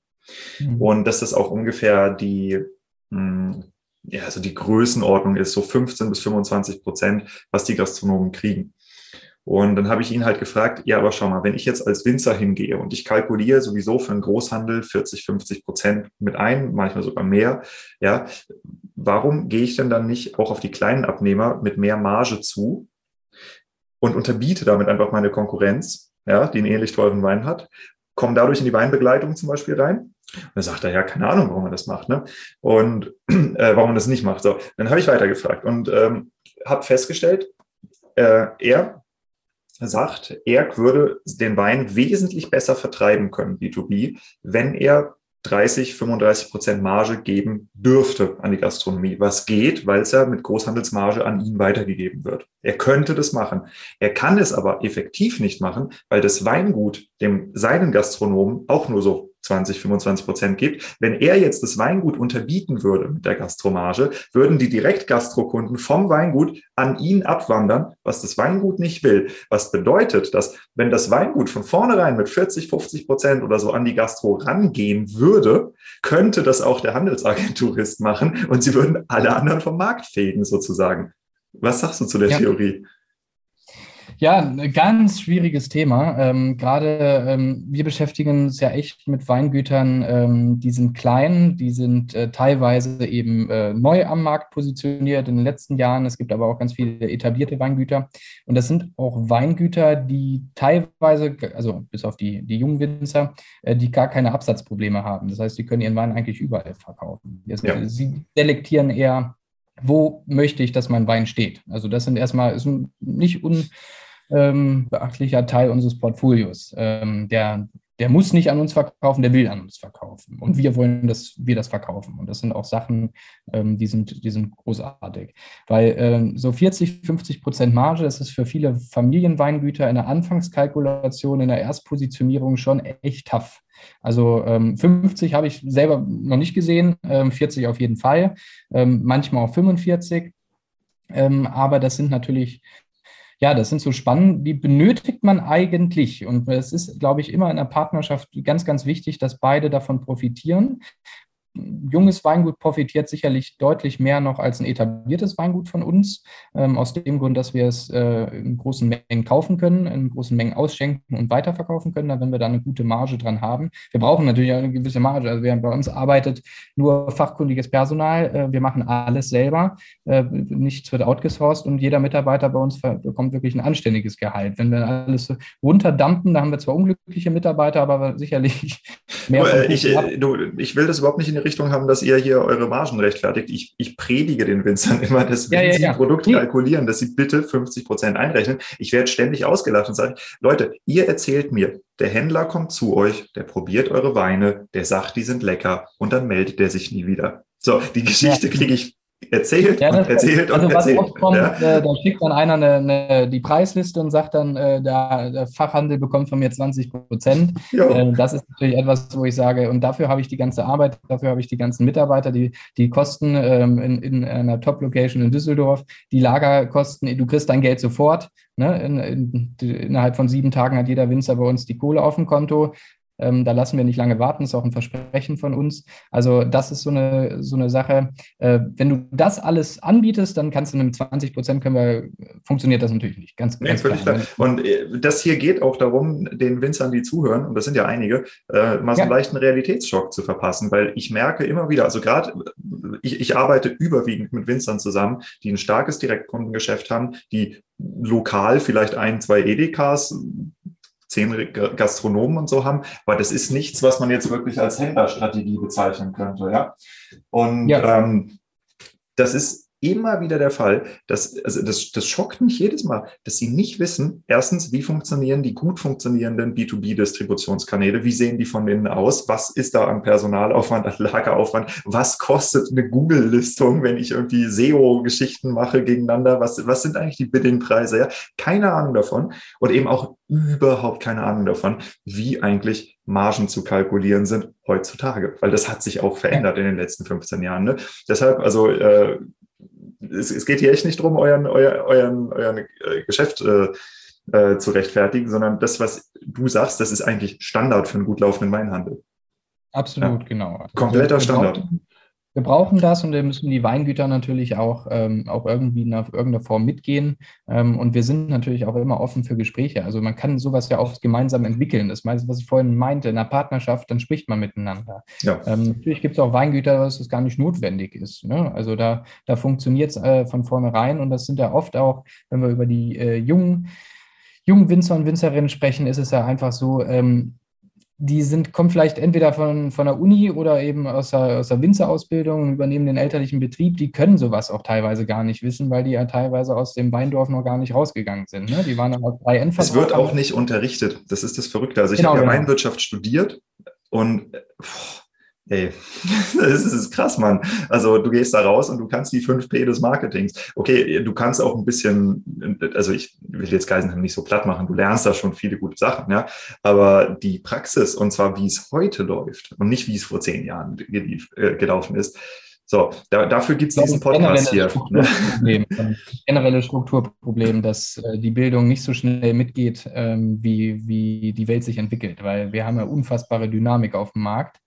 Mhm. Und dass das auch ungefähr die, mh, hm, ja, also die Größenordnung ist, so 15 bis 25 Prozent, was die Gastronomen kriegen. Und dann habe ich ihn halt gefragt, ja, aber schau mal, wenn ich jetzt als Winzer hingehe und ich kalkuliere sowieso für einen Großhandel 40, 50 Prozent mit ein, manchmal sogar mehr, ja, warum gehe ich denn dann nicht auch auf die kleinen Abnehmer mit mehr Marge zu und unterbiete damit einfach meine Konkurrenz, ja, die einen ähnlich teuren Wein hat, komme dadurch in die Weinbegleitung zum Beispiel rein. Und dann sagt er, ja, keine Ahnung, warum er das macht, ne? Und [CLEARS THROAT] äh, warum er das nicht macht. So, dann habe ich weitergefragt und ähm, habe festgestellt, äh, er sagt, er würde den Wein wesentlich besser vertreiben können, B2B, wenn er 30, 35 Prozent Marge geben dürfte an die Gastronomie. Was geht, weil es ja mit Großhandelsmarge an ihn weitergegeben wird. Er könnte das machen. Er kann es aber effektiv nicht machen, weil das Weingut dem seinen Gastronomen auch nur so 20, 25 Prozent gibt. Wenn er jetzt das Weingut unterbieten würde mit der Gastromage, würden die Direktgastrokunden vom Weingut an ihn abwandern, was das Weingut nicht will. Was bedeutet, dass wenn das Weingut von vornherein mit 40, 50 Prozent oder so an die Gastro rangehen würde, könnte das auch der Handelsagenturist [LAUGHS] machen und sie würden alle anderen vom Markt fegen sozusagen. Was sagst du zu der ja. Theorie? Ja, ein ganz schwieriges Thema. Ähm, Gerade ähm, wir beschäftigen uns ja echt mit Weingütern, ähm, die sind klein, die sind äh, teilweise eben äh, neu am Markt positioniert in den letzten Jahren. Es gibt aber auch ganz viele etablierte Weingüter. Und das sind auch Weingüter, die teilweise, also bis auf die, die jungen Winzer, äh, die gar keine Absatzprobleme haben. Das heißt, sie können ihren Wein eigentlich überall verkaufen. Jetzt, ja. Sie selektieren eher wo möchte ich, dass mein Wein steht. Also das sind erstmal ist nicht unbeachtlicher ähm, Teil unseres Portfolios. Ähm, der, der muss nicht an uns verkaufen, der will an uns verkaufen. Und wir wollen, dass wir das verkaufen. Und das sind auch Sachen, ähm, die, sind, die sind großartig. Weil ähm, so 40, 50 Prozent Marge, das ist für viele Familienweingüter in der Anfangskalkulation, in der Erstpositionierung schon echt tough. Also ähm, 50 habe ich selber noch nicht gesehen, ähm, 40 auf jeden Fall, ähm, manchmal auch 45. Ähm, aber das sind natürlich, ja, das sind so Spannen, die benötigt man eigentlich. Und es ist, glaube ich, immer in einer Partnerschaft ganz, ganz wichtig, dass beide davon profitieren junges Weingut profitiert sicherlich deutlich mehr noch als ein etabliertes Weingut von uns, ähm, aus dem Grund, dass wir es äh, in großen Mengen kaufen können, in großen Mengen ausschenken und weiterverkaufen können, wenn wir da eine gute Marge dran haben. Wir brauchen natürlich eine gewisse Marge. Also während bei uns arbeitet nur fachkundiges Personal, äh, wir machen alles selber, äh, nichts wird outgesourced und jeder Mitarbeiter bei uns bekommt wirklich ein anständiges Gehalt. Wenn wir alles runterdampen, da haben wir zwar unglückliche Mitarbeiter, aber sicherlich [LAUGHS] mehr. Ich, äh, du, ich will das überhaupt nicht in die Richtung haben, dass ihr hier eure Margen rechtfertigt. Ich, ich predige den Winzern [LAUGHS] immer, dass wenn ja, ja, sie ja. Produkt nee. kalkulieren, dass sie bitte 50 Prozent einrechnen. Ich werde ständig ausgelacht und sage, Leute, ihr erzählt mir, der Händler kommt zu euch, der probiert eure Weine, der sagt, die sind lecker und dann meldet er sich nie wieder. So, die Geschichte kriege ich erzählt ja, und erzählt also und erzählt. Was oft kommt, ja. äh, da schickt dann einer eine, eine, die Preisliste und sagt dann, äh, der, der, Fachhandel bekommt von mir 20 Prozent. Äh, das ist natürlich etwas, wo ich sage, und dafür habe ich die ganze Arbeit, dafür habe ich die ganzen Mitarbeiter, die, die Kosten ähm, in, in einer Top-Location in Düsseldorf, die Lagerkosten, du kriegst dein Geld sofort. Ne? In, in, innerhalb von sieben Tagen hat jeder Winzer bei uns die Kohle auf dem Konto. Ähm, da lassen wir nicht lange warten, ist auch ein Versprechen von uns. Also das ist so eine, so eine Sache. Äh, wenn du das alles anbietest, dann kannst du mit 20 Prozent können wir, funktioniert das natürlich nicht. Ganz, nee, ganz klar. klar. Und äh, das hier geht auch darum, den Winzern, die zuhören, und das sind ja einige, äh, mal so ja. einen leichten Realitätsschock zu verpassen, weil ich merke immer wieder, also gerade ich, ich arbeite überwiegend mit Winzern zusammen, die ein starkes Direktkundengeschäft haben, die lokal vielleicht ein, zwei Edekas zehn Gastronomen und so haben. Aber das ist nichts, was man jetzt wirklich als Händlerstrategie bezeichnen könnte. Ja? Und ja. Ähm, das ist immer wieder der Fall, dass, also das, das schockt mich jedes Mal, dass sie nicht wissen, erstens, wie funktionieren die gut funktionierenden B2B-Distributionskanäle, wie sehen die von innen aus, was ist da an Personalaufwand, an Lageraufwand, was kostet eine Google-Listung, wenn ich irgendwie SEO-Geschichten mache gegeneinander, was, was sind eigentlich die Bidding-Preise, ja? Keine Ahnung davon und eben auch überhaupt keine Ahnung davon, wie eigentlich Margen zu kalkulieren sind heutzutage, weil das hat sich auch verändert in den letzten 15 Jahren. Ne? Deshalb, also äh, es, es, geht hier echt nicht darum, euren, euer, euren, euren äh, Geschäft äh, äh, zu rechtfertigen, sondern das, was du sagst, das ist eigentlich Standard für einen gut laufenden Weinhandel. Absolut, ja. genau. Also Kompletter Standard wir brauchen das und wir müssen die Weingüter natürlich auch, ähm, auch irgendwie in irgendeiner Form mitgehen. Ähm, und wir sind natürlich auch immer offen für Gespräche. Also man kann sowas ja auch gemeinsam entwickeln. Das meiste, was ich vorhin meinte, in einer Partnerschaft, dann spricht man miteinander. Ja. Ähm, natürlich gibt es auch Weingüter, dass das gar nicht notwendig ist. Ne? Also da, da funktioniert es äh, von vornherein und das sind ja oft auch, wenn wir über die äh, jungen jungen Winzer und Winzerinnen sprechen, ist es ja einfach so, ähm, die sind, kommen vielleicht entweder von, von der Uni oder eben aus der, aus der Winzerausbildung und übernehmen den elterlichen Betrieb. Die können sowas auch teilweise gar nicht wissen, weil die ja teilweise aus dem Weindorf noch gar nicht rausgegangen sind. Ne? Die waren dann auf drei. Es wird auch nicht unterrichtet. Das ist das Verrückte. Also ich genau, habe ja genau. Weinwirtschaft studiert und boah, Ey, [LAUGHS] das ist krass, Mann. Also du gehst da raus und du kannst die 5P des Marketings. Okay, du kannst auch ein bisschen, also ich will jetzt Geisenheim nicht so platt machen, du lernst da schon viele gute Sachen, ja. Aber die Praxis, und zwar wie es heute läuft und nicht wie es vor zehn Jahren äh, gelaufen ist, so, da, dafür gibt es diesen Podcast hier. Ne? Generelle Strukturproblem, dass äh, die Bildung nicht so schnell mitgeht, ähm, wie, wie die Welt sich entwickelt, weil wir haben ja unfassbare Dynamik auf dem Markt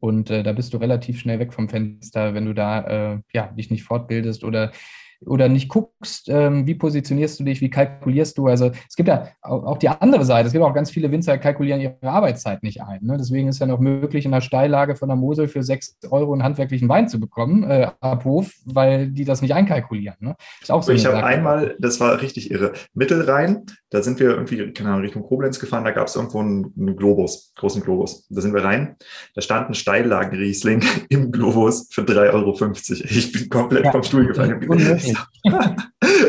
und äh, da bist du relativ schnell weg vom Fenster, wenn du da äh, ja, dich nicht fortbildest oder oder nicht guckst, ähm, wie positionierst du dich, wie kalkulierst du. Also es gibt ja auch die andere Seite. Es gibt auch ganz viele Winzer, die kalkulieren ihre Arbeitszeit nicht ein. Ne? Deswegen ist ja noch möglich, in der Steillage von der Mosel für sechs Euro einen handwerklichen Wein zu bekommen äh, ab Hof, weil die das nicht einkalkulieren. Ne? Ist auch so ich habe einmal, das war richtig irre, Mittelrhein, da sind wir irgendwie, keine Ahnung, Richtung Koblenz gefahren, da gab es irgendwo einen, einen Globus, großen Globus. Da sind wir rein, da stand ein Steillagenriesling [LAUGHS] im Globus für 3,50 Euro. Ich bin komplett ja, vom Stuhl gefallen. [LAUGHS]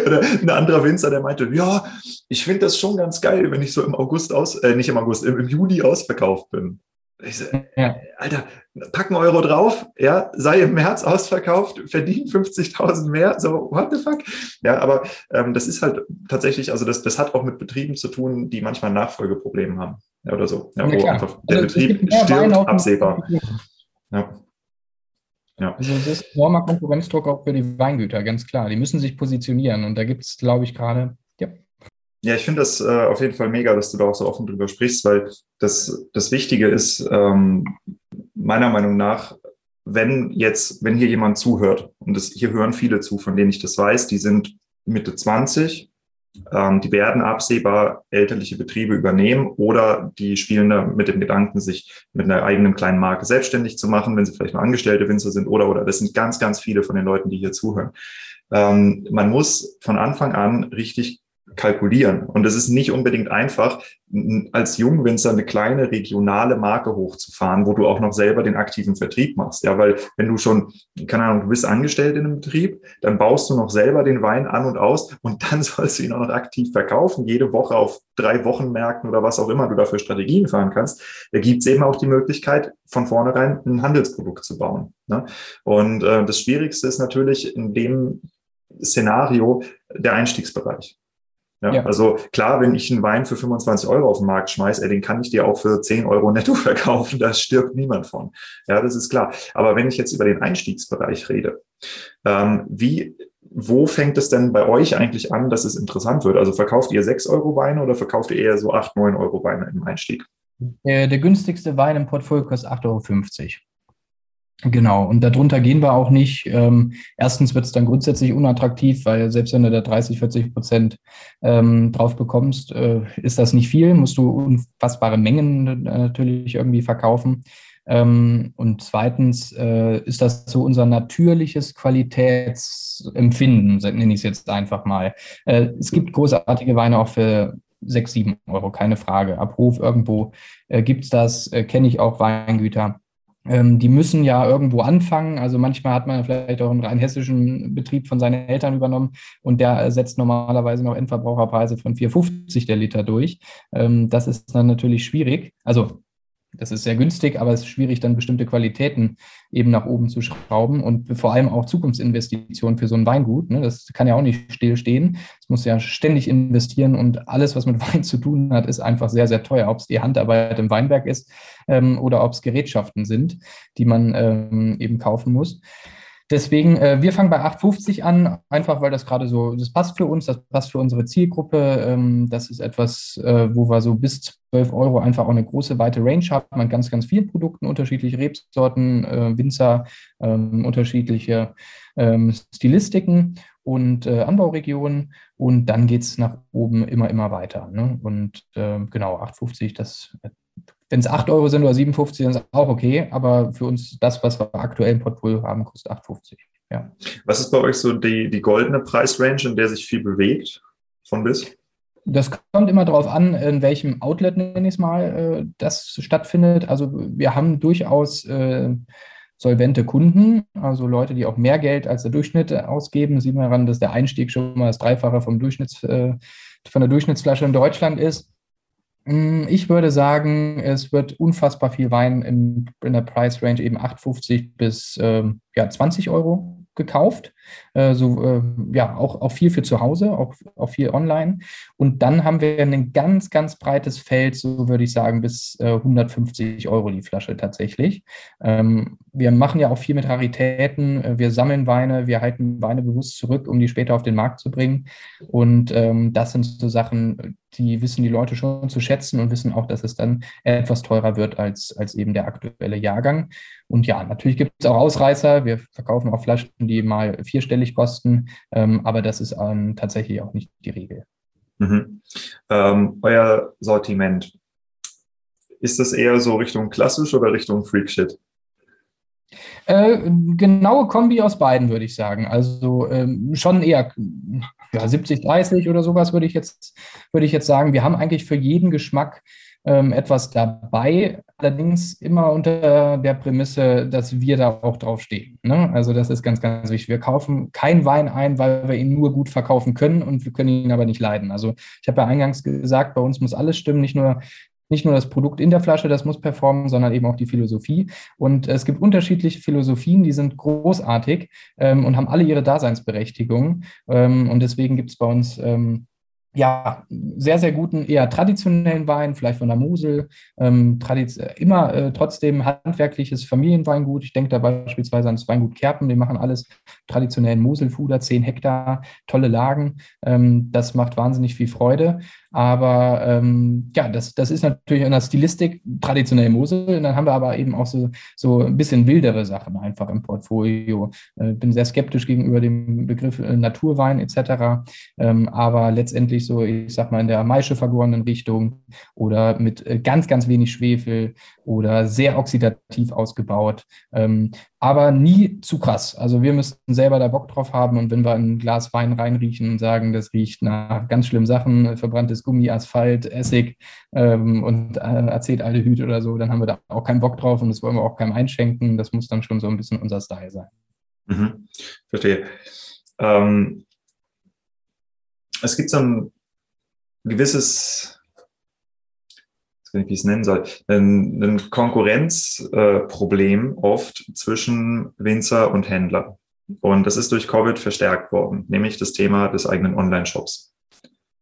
Oder ein anderer Winzer, der meinte, ja, ich finde das schon ganz geil, wenn ich so im August aus, äh, nicht im August, im, im Juni ausverkauft bin. Ich so, ja. Alter, pack einen Euro drauf, ja, sei im März ausverkauft, verdien 50.000 mehr, so, what the fuck? Ja, aber ähm, das ist halt tatsächlich, also das, das hat auch mit Betrieben zu tun, die manchmal Nachfolgeprobleme haben, ja, oder so, ja, wo einfach der also, Betrieb stirbt, absehbar. Ja. Ja. Also das ist enormer Konkurrenzdruck auch für die Weingüter, ganz klar. Die müssen sich positionieren und da gibt es, glaube ich, gerade, ja. Ja, ich finde das äh, auf jeden Fall mega, dass du da auch so offen drüber sprichst, weil das, das Wichtige ist, ähm, meiner Meinung nach, wenn jetzt, wenn hier jemand zuhört, und das, hier hören viele zu, von denen ich das weiß, die sind Mitte 20, ähm, die werden absehbar elterliche Betriebe übernehmen oder die spielen da mit dem Gedanken, sich mit einer eigenen kleinen Marke selbstständig zu machen, wenn sie vielleicht noch Angestellte Winzer sind oder, oder. Das sind ganz, ganz viele von den Leuten, die hier zuhören. Ähm, man muss von Anfang an richtig kalkulieren. Und es ist nicht unbedingt einfach, als Jungwinzer eine kleine regionale Marke hochzufahren, wo du auch noch selber den aktiven Vertrieb machst. Ja, weil wenn du schon, keine Ahnung, du bist angestellt in einem Betrieb, dann baust du noch selber den Wein an und aus und dann [LAUGHS] sollst du ihn auch noch aktiv verkaufen, jede Woche auf drei Wochenmärkten oder was auch immer du dafür Strategien fahren kannst. Da gibt es eben auch die Möglichkeit, von vornherein ein Handelsprodukt zu bauen. Ne? Und äh, das Schwierigste ist natürlich in dem Szenario der Einstiegsbereich. Ja, ja, Also klar, wenn ich einen Wein für 25 Euro auf den Markt schmeiße, den kann ich dir auch für 10 Euro netto [LAUGHS] verkaufen, da stirbt niemand von. Ja, das ist klar. Aber wenn ich jetzt über den Einstiegsbereich rede, ähm, wie, wo fängt es denn bei euch eigentlich an, dass es interessant wird? Also verkauft ihr 6 Euro Weine oder verkauft ihr eher so 8, 9 Euro Weine im Einstieg? Der, der günstigste Wein im Portfolio kostet 8,50 Euro. Genau, und darunter gehen wir auch nicht. Ähm, erstens wird es dann grundsätzlich unattraktiv, weil selbst wenn du da 30, 40 Prozent ähm, drauf bekommst, äh, ist das nicht viel, musst du unfassbare Mengen natürlich irgendwie verkaufen. Ähm, und zweitens äh, ist das so unser natürliches Qualitätsempfinden, nenne ich es jetzt einfach mal. Äh, es gibt großartige Weine auch für 6, 7 Euro, keine Frage. Ab Hof irgendwo äh, gibt es das, äh, kenne ich auch Weingüter ähm, die müssen ja irgendwo anfangen. Also manchmal hat man vielleicht auch einen rein hessischen Betrieb von seinen Eltern übernommen und der setzt normalerweise noch Endverbraucherpreise von 4,50 der Liter durch. Ähm, das ist dann natürlich schwierig. Also das ist sehr günstig, aber es ist schwierig, dann bestimmte Qualitäten eben nach oben zu schrauben und vor allem auch Zukunftsinvestitionen für so ein Weingut. Ne? Das kann ja auch nicht stillstehen. Es muss ja ständig investieren und alles, was mit [LAUGHS] Wein zu tun hat, ist einfach sehr, sehr teuer. Ob es die Handarbeit im Weinberg ist ähm, oder ob es Gerätschaften sind, die man ähm, eben kaufen muss. Deswegen, äh, wir fangen bei 8,50 an, einfach weil das gerade so, das passt für uns, das passt für unsere Zielgruppe. Ähm, das ist etwas, äh, wo wir so bis 12 Euro einfach auch eine große, weite Range haben an ganz, ganz vielen Produkten, unterschiedliche Rebsorten, äh, Winzer, ähm, unterschiedliche ähm, Stilistiken und äh, Anbauregionen. Und dann geht es nach oben immer, immer weiter. Ne? Und äh, genau, 8,50, das wenn es 8 Euro sind oder 57, dann ist auch okay. Aber für uns das, was wir aktuell im Portfolio haben, kostet 8,50. Ja. Was ist bei euch so die, die goldene Preisrange, in der sich viel bewegt? Von bis? Das kommt immer darauf an, in welchem Outlet, nenne ich es mal, äh, das stattfindet. Also wir haben durchaus äh, solvente Kunden, also Leute, die auch mehr Geld als der Durchschnitt ausgeben. Sieht man daran, dass der Einstieg schon mal das Dreifache vom Durchschnitts, äh, von der Durchschnittsflasche in Deutschland ist. Mm, ich würde sagen, es wird unfassbar viel Wein in, in der Price Range eben 8,50 bis ähm, ja, 20 Euro gekauft. Äh, so, äh, ja, auch, auch viel für zu Hause, auch, auch viel online. Und dann haben wir ein ganz, ganz breites Feld, so würde ich sagen, bis äh, 150 Euro die Flasche tatsächlich. Ähm, wir machen ja auch viel mit Raritäten. Äh, wir sammeln Weine, wir halten Weine bewusst zurück, um die später auf den Markt zu bringen. Und ähm, das sind so Sachen, die wissen die Leute schon zu schätzen und wissen auch, dass es dann etwas teurer wird als, als eben der aktuelle Jahrgang. Und ja, natürlich gibt es auch Ausreißer. Wir verkaufen auch Flaschen, die mal vierstellig kosten, ähm, aber das ist ähm, tatsächlich auch nicht die Regel. Mhm. Ähm, euer Sortiment, ist das eher so Richtung klassisch oder Richtung Freakshit? Äh, genaue Kombi aus beiden, würde ich sagen. Also ähm, schon eher ja, 70, 30 oder sowas würde ich jetzt, würde ich jetzt sagen. Wir haben eigentlich für jeden Geschmack ähm, etwas dabei, allerdings immer unter der Prämisse, dass wir da auch drauf stehen. Ne? Also das ist ganz, ganz wichtig. Wir kaufen keinen Wein ein, weil wir ihn nur gut verkaufen können und wir können ihn aber nicht leiden. Also ich habe ja eingangs gesagt, bei uns muss alles stimmen, nicht nur nicht nur das Produkt in der Flasche, das muss performen, sondern eben auch die Philosophie. Und es gibt unterschiedliche Philosophien, die sind großartig ähm, und haben alle ihre Daseinsberechtigung. Ähm, und deswegen gibt es bei uns ähm, ja, sehr, sehr guten, eher traditionellen Wein, vielleicht von der Mosel, ähm, immer äh, trotzdem handwerkliches Familienweingut. Ich denke da beispielsweise an das Weingut Kerpen, die machen alles traditionellen Moselfuder, 10 Hektar, tolle Lagen. Ähm, das macht wahnsinnig viel Freude. Aber ähm, ja, das, das ist natürlich in der Stilistik traditionell Mosel. Und dann haben wir aber eben auch so, so ein bisschen wildere Sachen einfach im Portfolio. Äh, bin sehr skeptisch gegenüber dem Begriff äh, Naturwein etc. Ähm, aber letztendlich so, ich sag mal, in der Maische vergorenen Richtung oder mit äh, ganz, ganz wenig Schwefel oder sehr oxidativ ausgebaut. Ähm, aber nie zu krass. Also wir müssen selber da Bock drauf haben und wenn wir ein Glas Wein reinriechen und sagen, das riecht nach ganz schlimmen Sachen, verbranntes Gummi, Asphalt, Essig ähm, und äh, Acetaldehyd oder so, dann haben wir da auch keinen Bock drauf und das wollen wir auch keinem einschenken. Das muss dann schon so ein bisschen unser Style sein. Mhm. Verstehe. Ähm, es gibt so ein gewisses wie ich es nennen soll, ein, ein Konkurrenzproblem äh, oft zwischen Winzer und Händler. Und das ist durch Covid verstärkt worden, nämlich das Thema des eigenen Online-Shops.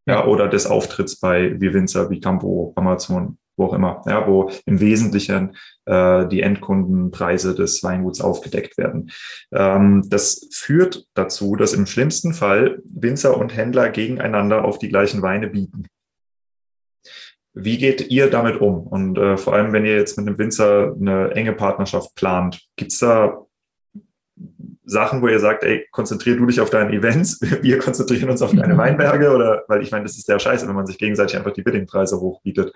Ja, oder des Auftritts bei wie Winzer, wie Campo, Amazon, wo auch immer, ja, wo im Wesentlichen äh, die Endkundenpreise des Weinguts aufgedeckt werden. Ähm, das führt dazu, dass im schlimmsten Fall Winzer und Händler gegeneinander auf die gleichen Weine bieten. Wie geht ihr damit um? Und äh, vor allem, wenn ihr jetzt mit einem Winzer eine enge Partnerschaft plant, gibt es da Sachen, wo ihr sagt, ey, konzentrier du dich auf deine Events, [LAUGHS] wir konzentrieren uns auf deine Weinberge? Oder, weil ich meine, das ist der Scheiße, wenn man sich gegenseitig einfach die Biddingpreise hochbietet.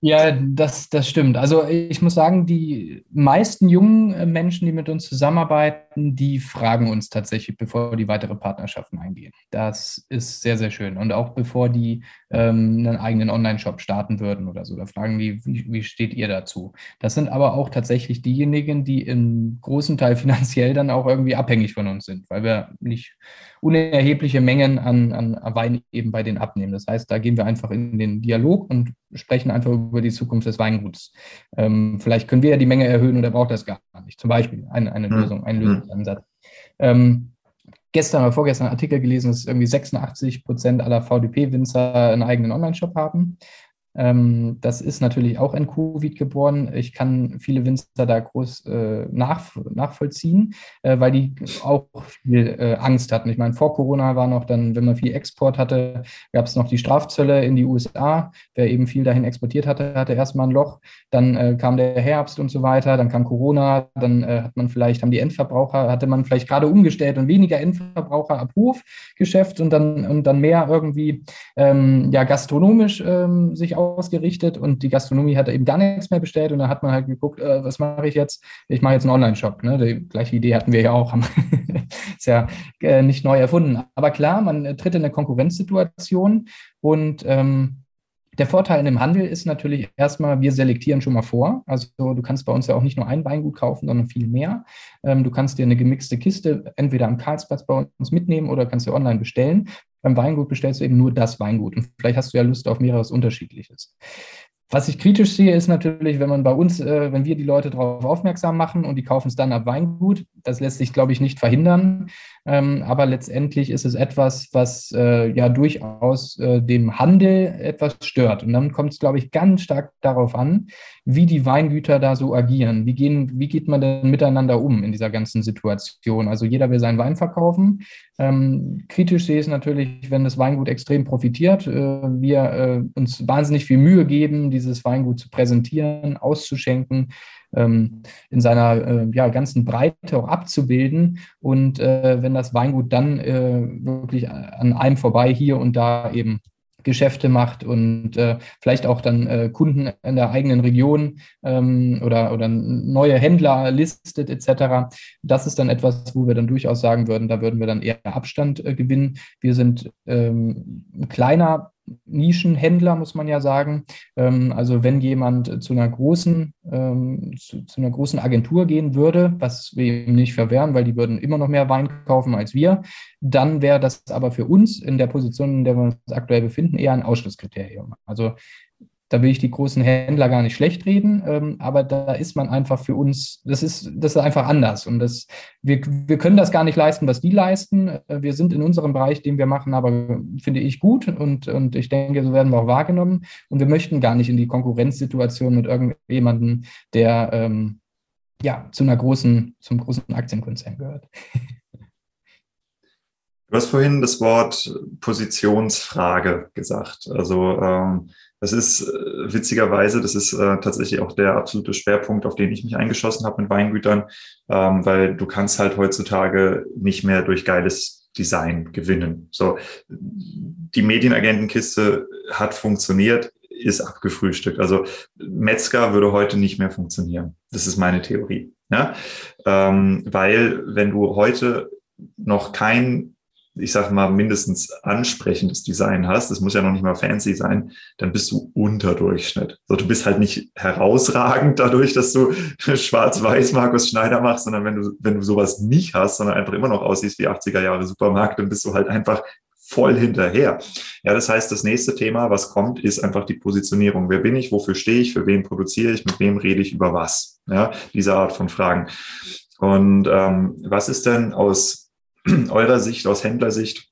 Ja, das, das stimmt. Also ich muss sagen, die meisten jungen äh, Menschen, die mit uns zusammenarbeiten, die fragen uns tatsächlich, bevor die weitere Partnerschaften eingehen. Das ist sehr, sehr schön. Und auch bevor die ähm, einen eigenen Online-Shop starten würden oder so, da fragen die, wie, wie steht ihr dazu? Das sind aber auch tatsächlich diejenigen, die im großen Teil [LAUGHS] finanziell dann auch irgendwie abhängig von uns sind, weil wir nicht unerhebliche Mengen an, an Wein eben bei denen abnehmen. Das heißt, da gehen wir einfach in den Dialog und sprechen einfach über die Zukunft des Weinguts. Ähm, vielleicht können wir ja die Menge erhöhen oder braucht das gar nicht. Zum Beispiel eine, eine mhm. Lösung, ein hm. Lösungsansatz. Ähm, gestern oder vorgestern einen Artikel gelesen, dass irgendwie 86 Prozent aller VDP-Winzer einen eigenen Online-Shop haben. Ähm, das ist natürlich auch in Covid geboren. Ich kann viele Winzer da groß äh, nach, nachvollziehen, äh, weil die auch viel äh, Angst hatten. Ich meine, vor Corona war noch dann, wenn man viel Export hatte, gab es noch die Strafzölle in die USA. Wer eben viel dahin exportiert hatte, hatte erstmal ein Loch. Dann äh, kam der Herbst und so weiter. Dann kam Corona. Dann äh, hat man vielleicht, haben die Endverbraucher, hatte man vielleicht gerade umgestellt und weniger Endverbraucher ab Hofgeschäft und dann, und dann mehr irgendwie ähm, ja, gastronomisch ähm, sich ausgerichtet und die Gastronomie hat eben gar nichts mehr bestellt und dann hat man halt geguckt, äh, was mache ich jetzt? Ich mache jetzt einen Online-Shop. Ne? Die gleiche Idee hatten wir ja auch. [LAUGHS] ist ja äh, nicht neu erfunden. Aber klar, man äh, tritt in eine Konkurrenzsituation und ähm, der Vorteil in dem Handel ist natürlich erstmal, wir selektieren schon mal vor. Also du kannst bei uns ja auch nicht nur ein Weingut kaufen, sondern viel mehr. Ähm, du kannst dir eine gemixte Kiste entweder am Karlsplatz bei uns mitnehmen oder kannst du online bestellen. Beim Weingut bestellst du eben nur das Weingut und vielleicht hast du ja Lust auf mehreres Unterschiedliches. Was ich kritisch sehe, ist natürlich, wenn man bei uns, äh, wenn wir die Leute darauf aufmerksam machen und die kaufen es dann ab Weingut, das lässt sich, glaube ich, nicht verhindern. Ähm, aber letztendlich ist es etwas, was äh, ja durchaus äh, dem Handel etwas stört. Und dann kommt es, glaube ich, ganz stark darauf an, wie die Weingüter da so agieren. Wie, gehen, wie geht man denn miteinander um in dieser ganzen Situation? Also jeder will seinen Wein verkaufen. Ähm, kritisch sehe ich es natürlich, wenn das Weingut extrem profitiert. Äh, wir uns wahnsinnig viel Mühe geben, dieses Weingut zu präsentieren, auszuschenken, ähm, in seiner äh, ja, ganzen Breite auch abzubilden. Und äh, wenn das Weingut dann äh, wirklich an einem vorbei hier und da eben Geschäfte macht und äh, vielleicht auch dann äh, Kunden in der eigenen Region ähm, oder, oder neue Händler listet etc. Das ist dann etwas, wo wir dann durchaus sagen würden, da würden wir dann eher Abstand äh, gewinnen. Wir sind ähm, kleiner Nischenhändler, muss man ja sagen. Ähm, also wenn jemand zu einer großen, ähm, zu, zu, einer großen Agentur gehen würde, was wir ihm nicht verwehren, weil die würden immer noch mehr Wein kaufen als wir, dann wäre das aber für uns in der Position, in der wir uns aktuell befinden, eher ein Ausschlusskriterium. Also da will ich die großen Händler gar nicht schlecht reden, ähm, aber da ist man einfach für uns, das ist, das ist einfach anders. Und das, wir, wir können das gar nicht leisten, was die leisten. Äh, wir sind in unserem Bereich, den wir machen, aber finde ich gut und, und ich denke, so werden wir auch wahrgenommen. Und wir möchten gar nicht in die Konkurrenzsituation mit irgendjemandem, der ähm, ja zu einer großen, zum großen Aktienkonzern gehört. Du hast vorhin das Wort Positionsfrage gesagt. Also ähm, das ist äh, witzigerweise, das ist äh, tatsächlich auch der absolute Schwerpunkt, auf den ich mich eingeschossen habe mit Weingütern, ähm, weil du kannst halt heutzutage nicht mehr durch geiles Design gewinnen. So, die Medienagentenkiste hat funktioniert, ist abgefrühstückt. Also Metzger würde heute nicht mehr funktionieren. Das ist meine Theorie. Ja? Ähm, weil wenn du heute noch kein ich sag mal, mindestens ansprechendes Design hast, das muss ja noch nicht mal fancy sein, dann bist du unter Durchschnitt. So, du bist halt nicht herausragend dadurch, dass du [LAUGHS] schwarz-weiß Markus Schneider machst, sondern wenn du, wenn du sowas nicht hast, sondern einfach immer noch aussiehst wie 80er Jahre Supermarkt, dann bist du halt einfach voll hinterher. Ja, das heißt, das nächste Thema, was kommt, ist einfach die Positionierung. Wer bin ich? Wofür stehe ich? Für wen produziere ich? Mit wem rede ich über was? Ja, diese Art von Fragen. Und ähm, was ist denn aus [CLEARS THROAT] eurer Sicht, aus Händlersicht,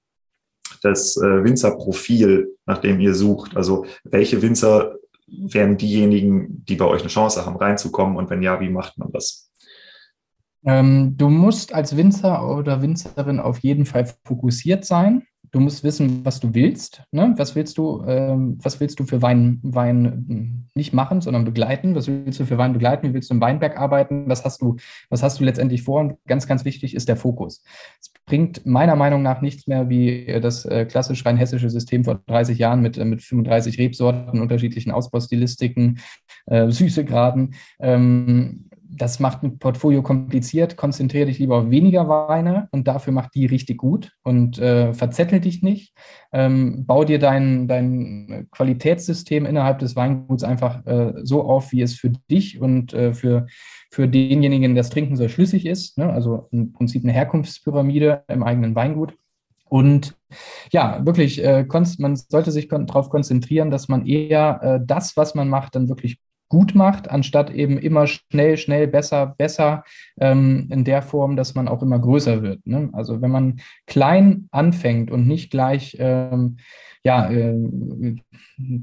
das äh, Winzerprofil, nach dem ihr sucht? Also welche Winzer wären diejenigen, die bei euch eine Chance haben, reinzukommen? Und wenn ja, wie macht man das? Ähm, du musst als Winzer oder Winzerin auf jeden Fall fokussiert sein du musst wissen, was du willst. Ne? Was willst du, ähm, was willst du für Wein, Wein hm, nicht machen, sondern begleiten? Was willst du für Wein begleiten? Wie willst du im Weinberg arbeiten? Was hast du, was hast du letztendlich vor? Und ganz, ganz wichtig ist der Fokus. Es bringt meiner Meinung nach nichts mehr wie das äh, klassisch rein hessische System vor 30 Jahren mit, äh, mit 35 Rebsorten, unterschiedlichen Ausbaustilistiken, äh, Süßegraden. Ähm, das macht ein Portfolio kompliziert. Konzentriere dich lieber auf weniger Weine und dafür mach die richtig gut und äh, verzettel dich nicht. Ähm, bau dir dein, dein Qualitätssystem innerhalb des Weinguts einfach äh, so auf, wie es für dich und äh, für, für denjenigen, der das trinken soll, schlüssig ist. Ne? Also im Prinzip eine Herkunftspyramide im eigenen Weingut. Und ja, wirklich, äh, man sollte sich kon darauf konzentrieren, dass man eher äh, das, was man macht, dann wirklich gut macht, anstatt eben immer schnell, schnell, besser, besser ähm, in der Form, dass man auch immer größer wird. Ne? Also wenn man klein anfängt und nicht gleich ähm, ja, äh,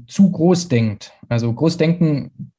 zu groß denkt. Also groß denken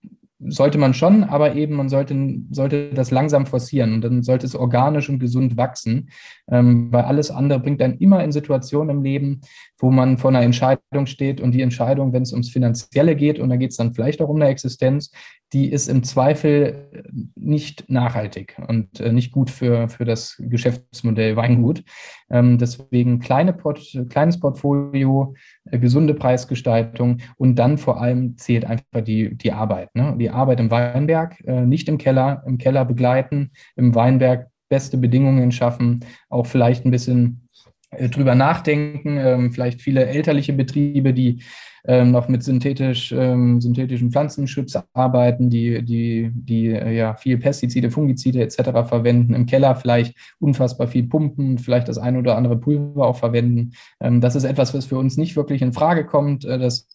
sollte man schon, aber eben man sollte, sollte das langsam forcieren und dann sollte es organisch und gesund wachsen, ähm, weil alles andere bringt dann immer in Situationen im Leben, wo man vor einer Entscheidung steht und die Entscheidung, wenn es ums Finanzielle geht und da geht es dann vielleicht auch um eine Existenz, die ist im Zweifel nicht nachhaltig und äh, nicht gut für, für das Geschäftsmodell Weingut. Ähm, deswegen kleine Port, kleines Portfolio, äh, gesunde Preisgestaltung und dann vor allem zählt einfach die, die Arbeit. Ne? Die Arbeit im Weinberg, äh, nicht im Keller, im Keller begleiten, im Weinberg beste Bedingungen schaffen, auch vielleicht ein bisschen drüber nachdenken, ähm, vielleicht viele elterliche Betriebe, die ähm, noch mit synthetisch, ähm, synthetischen Pflanzenschutz arbeiten, die, die, die äh, ja viel Pestizide, Fungizide etc. verwenden, im Keller vielleicht unfassbar viel pumpen, vielleicht das eine oder andere Pulver auch verwenden. Das ist etwas, was für uns nicht wirklich in Frage kommt. Äh, das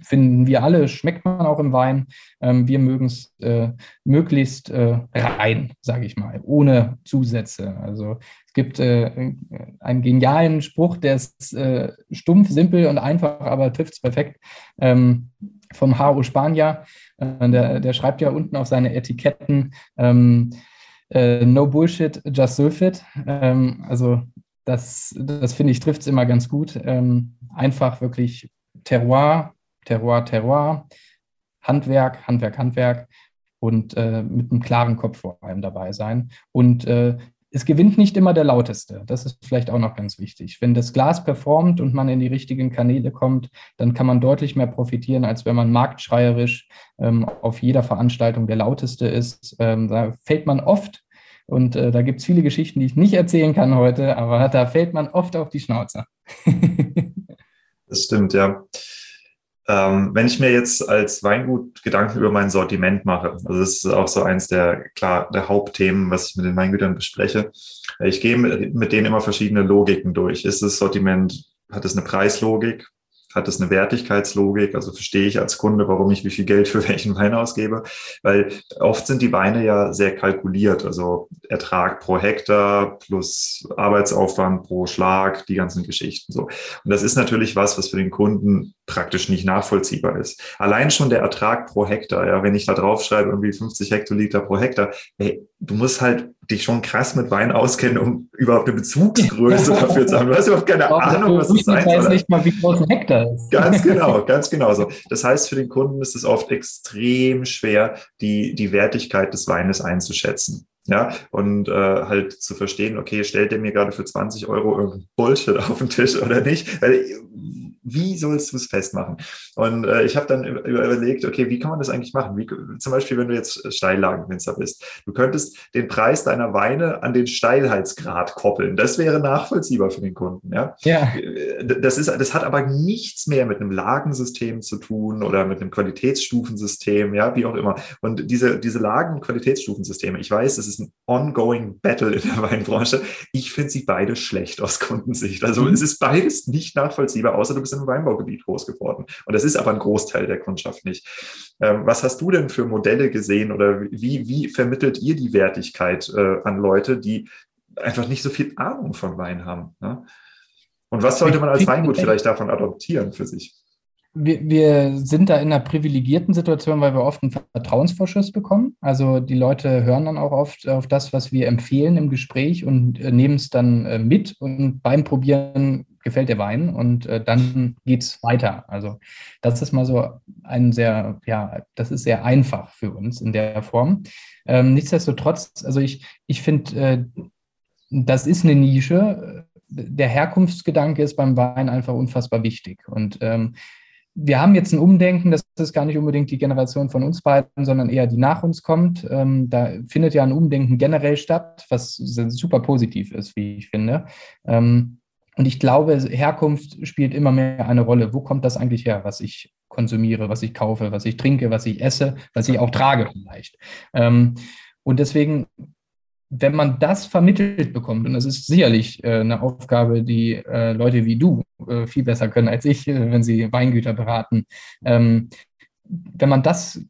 finden wir alle, schmeckt man auch im Wein. Wir mögen es äh, möglichst äh, rein, sage ich mal, ohne Zusätze. Also gibt äh, einen genialen Spruch, der ist äh, stumpf, simpel und einfach, aber trifft es perfekt. Ähm, vom H.O. Spanier, äh, der, der, schreibt ja unten auf seine Etiketten, ähm, äh, no bullshit, just sulfit. Ähm, also das, das finde ich, trifft es immer ganz gut. Ähm, einfach wirklich Terroir, Terroir, Terroir, Handwerk, Handwerk, Handwerk und äh, mit einem klaren Kopf vor allem dabei sein. Und äh, es gewinnt nicht immer der lauteste. Das ist vielleicht auch noch ganz wichtig. Wenn das Glas performt und man in die richtigen Kanäle kommt, dann kann man deutlich mehr profitieren, als wenn man marktschreierisch ähm, auf jeder Veranstaltung der lauteste ist. Ähm, da fällt man oft, und äh, da gibt es viele Geschichten, die ich nicht erzählen kann heute, aber da fällt man oft auf die Schnauze. [LAUGHS] das stimmt, ja. Ähm, wenn ich mir jetzt als Weingut Gedanken über mein Sortiment mache, also das ist auch so eins der, klar, der Hauptthemen, was ich mit den Weingütern bespreche. Ich gehe mit denen immer verschiedene Logiken durch. Ist das Sortiment, hat es eine Preislogik? Hat es eine Wertigkeitslogik? Also verstehe ich als Kunde, warum ich wie viel Geld für [LAUGHS] welchen Wein ausgebe? Weil oft sind die Weine ja sehr kalkuliert. Also Ertrag pro Hektar plus Arbeitsaufwand pro Schlag, die ganzen Geschichten so. Und das ist natürlich was, was für den Kunden praktisch nicht nachvollziehbar ist. Allein schon der Ertrag pro Hektar, ja, wenn ich da drauf schreibe, irgendwie 50 Hektoliter pro Hektar, ey, du musst halt dich schon krass mit Wein auskennen, um überhaupt eine Bezugsgröße [LAUGHS] dafür zu haben. Du hast überhaupt keine Ahnung, was das sein soll. Ich weiß nicht mal, wie groß ein Hektar ist. Ganz [LAUGHS] genau, ganz genau so. Das heißt, für den Kunden ist es oft extrem schwer, die, die Wertigkeit des Weines einzuschätzen. Ja, und äh, halt zu verstehen, okay, stellt der mir gerade für 20 Euro irgendein Bullshit auf den Tisch oder nicht? Weil wie sollst du es festmachen? Und äh, ich habe dann überlegt, okay, wie kann man das eigentlich machen? Wie, zum Beispiel, wenn du jetzt Steillagenwinzer bist. Du könntest den Preis deiner Weine an den Steilheitsgrad koppeln. Das wäre nachvollziehbar für den Kunden. Ja? ja. Das, ist, das hat aber nichts mehr mit einem Lagensystem zu tun oder mit einem Qualitätsstufensystem, ja, wie auch immer. Und diese, diese Lagen- und Qualitätsstufensysteme, ich weiß, das ist ein ongoing Battle in der Weinbranche. Ich finde sie beide schlecht aus Kundensicht. Also mhm. es ist beides nicht nachvollziehbar, außer du bist im Weinbaugebiet groß geworden. Und das ist aber ein Großteil der Kundschaft nicht. Ähm, was hast du denn für Modelle gesehen oder wie, wie vermittelt ihr die Wertigkeit äh, an Leute, die einfach nicht so viel Ahnung von Wein haben? Ne? Und was sollte man als Weingut vielleicht davon adoptieren für sich? Wir, wir, sind da in einer privilegierten Situation, weil wir oft einen Vertrauensvorschuss bekommen. Also die Leute hören dann auch oft auf das, was wir empfehlen im Gespräch und äh, nehmen es dann äh, mit und beim Probieren gefällt der Wein und äh, dann geht es weiter. Also das ist mal so ein sehr, ja, das ist sehr einfach für uns in der Form. Ähm, nichtsdestotrotz, also ich, ich finde, äh, das ist eine Nische. Der Herkunftsgedanke ist beim Wein einfach unfassbar wichtig. Und ähm, wir haben jetzt ein Umdenken, das ist gar nicht unbedingt die Generation von uns beiden, sondern eher die nach uns kommt. Ähm, da findet ja ein Umdenken generell statt, was super positiv ist, wie ich finde. Ähm, und ich glaube, Herkunft spielt immer mehr eine Rolle. Wo kommt das eigentlich her, was ich konsumiere, was ich kaufe, was ich trinke, was ich esse, was ich auch trage vielleicht. Ähm, und deswegen, wenn man das vermittelt bekommt, und das ist sicherlich äh, eine Aufgabe, die äh, Leute wie du äh, viel besser können als ich, wenn sie Weingüter beraten, ähm, wenn man das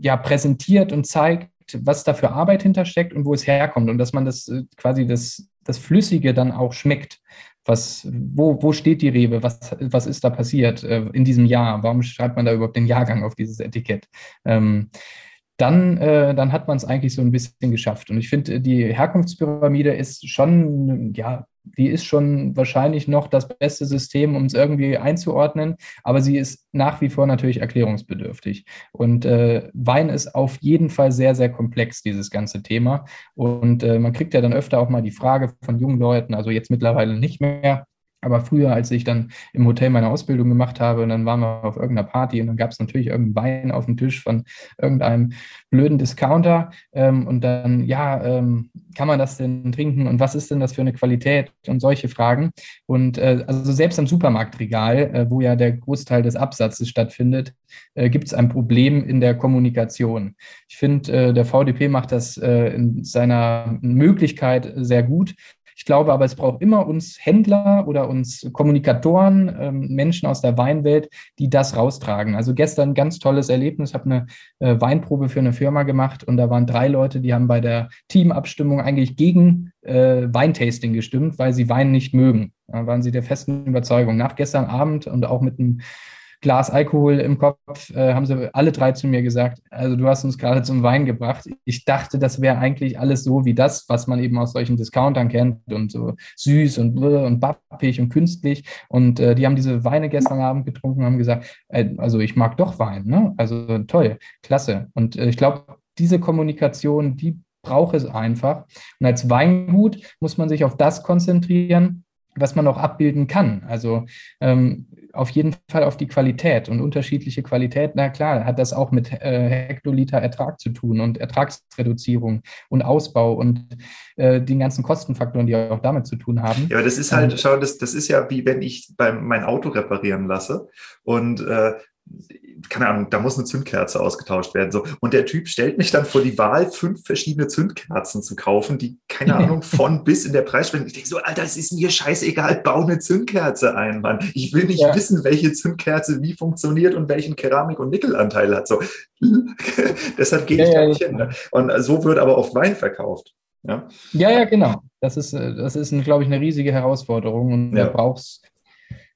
ja präsentiert und zeigt, was da für Arbeit hintersteckt und wo es herkommt und dass man das quasi das, das Flüssige dann auch schmeckt. Was, wo, wo steht die Rebe? Was, was ist da passiert äh, in diesem Jahr? Warum schreibt man da überhaupt den Jahrgang auf dieses Etikett? Ähm, dann, äh, dann hat man es eigentlich so ein bisschen geschafft. Und ich finde, die Herkunftspyramide ist schon, ja, die ist schon wahrscheinlich noch das beste System, um es irgendwie einzuordnen, aber sie ist nach wie vor natürlich erklärungsbedürftig. Und äh, Wein ist auf jeden Fall sehr, sehr komplex, dieses ganze Thema. Und äh, man kriegt ja dann öfter auch mal die Frage von jungen Leuten, also jetzt mittlerweile nicht mehr, aber früher, als ich dann im Hotel meine Ausbildung gemacht habe, und dann waren wir auf irgendeiner Party und dann gab es natürlich irgendeinen Wein auf dem Tisch von irgendeinem blöden Discounter. Ähm, und dann, ja, ähm, kann man das denn trinken und was ist denn das für eine Qualität und solche Fragen. Und äh, also selbst am Supermarktregal, äh, wo ja der Großteil des Absatzes stattfindet, äh, gibt es ein Problem in der Kommunikation. Ich finde, äh, der VDP macht das äh, in seiner Möglichkeit sehr gut Ich glaube aber, es braucht immer uns Händler oder uns Kommunikatoren, ähm, Menschen aus der Weinwelt, die das raustragen. Also gestern ganz tolles Erlebnis, habe eine äh, Weinprobe für eine Firma gemacht und da waren drei Leute, die haben bei der Teamabstimmung eigentlich gegen äh, Weintasting gestimmt, weil sie Wein nicht mögen. Da waren sie der festen Überzeugung. Nach gestern Abend und auch mit einem Glas Alkohol im Kopf, äh, haben sie alle drei zu mir gesagt, also du hast uns gerade zum Wein gebracht. Ich dachte, das wäre eigentlich alles so wie das, was man eben aus solchen Discountern kennt und so süß und und bappig und künstlich. Und äh, die haben diese Weine gestern Abend getrunken und haben gesagt, äh, also ich mag doch Wein, ne? Also toll, klasse. Und äh, ich glaube, diese Kommunikation, die braucht es einfach. Und als Weingut muss man sich auf das konzentrieren, was man auch abbilden kann. Also ähm, auf jeden Fall auf die Qualität und unterschiedliche Qualität. Na klar, hat das auch mit äh, Hektoliter Ertrag zu tun und Ertragsreduzierung und Ausbau und äh, den ganzen Kostenfaktoren, die auch damit zu tun haben. Ja, aber das ist halt, ähm, schau, das, das ist ja wie wenn ich beim, mein Auto reparieren lasse und äh, keine Ahnung, da muss eine Zündkerze ausgetauscht werden. So. Und der Typ stellt mich dann vor die Wahl, fünf verschiedene Zündkerzen zu kaufen, die, keine Ahnung, von bis in der Preisspanne. Ich denke so, Alter, es ist mir scheißegal, bau eine Zündkerze ein, Mann. Ich will nicht ja. wissen, welche Zündkerze wie funktioniert und welchen Keramik- und Nickelanteil hat. So. [LAUGHS] Deshalb gehe ich ja, da nicht ja. hin. Ne? Und so wird aber oft Wein verkauft. Ja, ja, ja genau. Das ist, äh, das ist, glaube ich, eine riesige Herausforderung und ja. da brauchst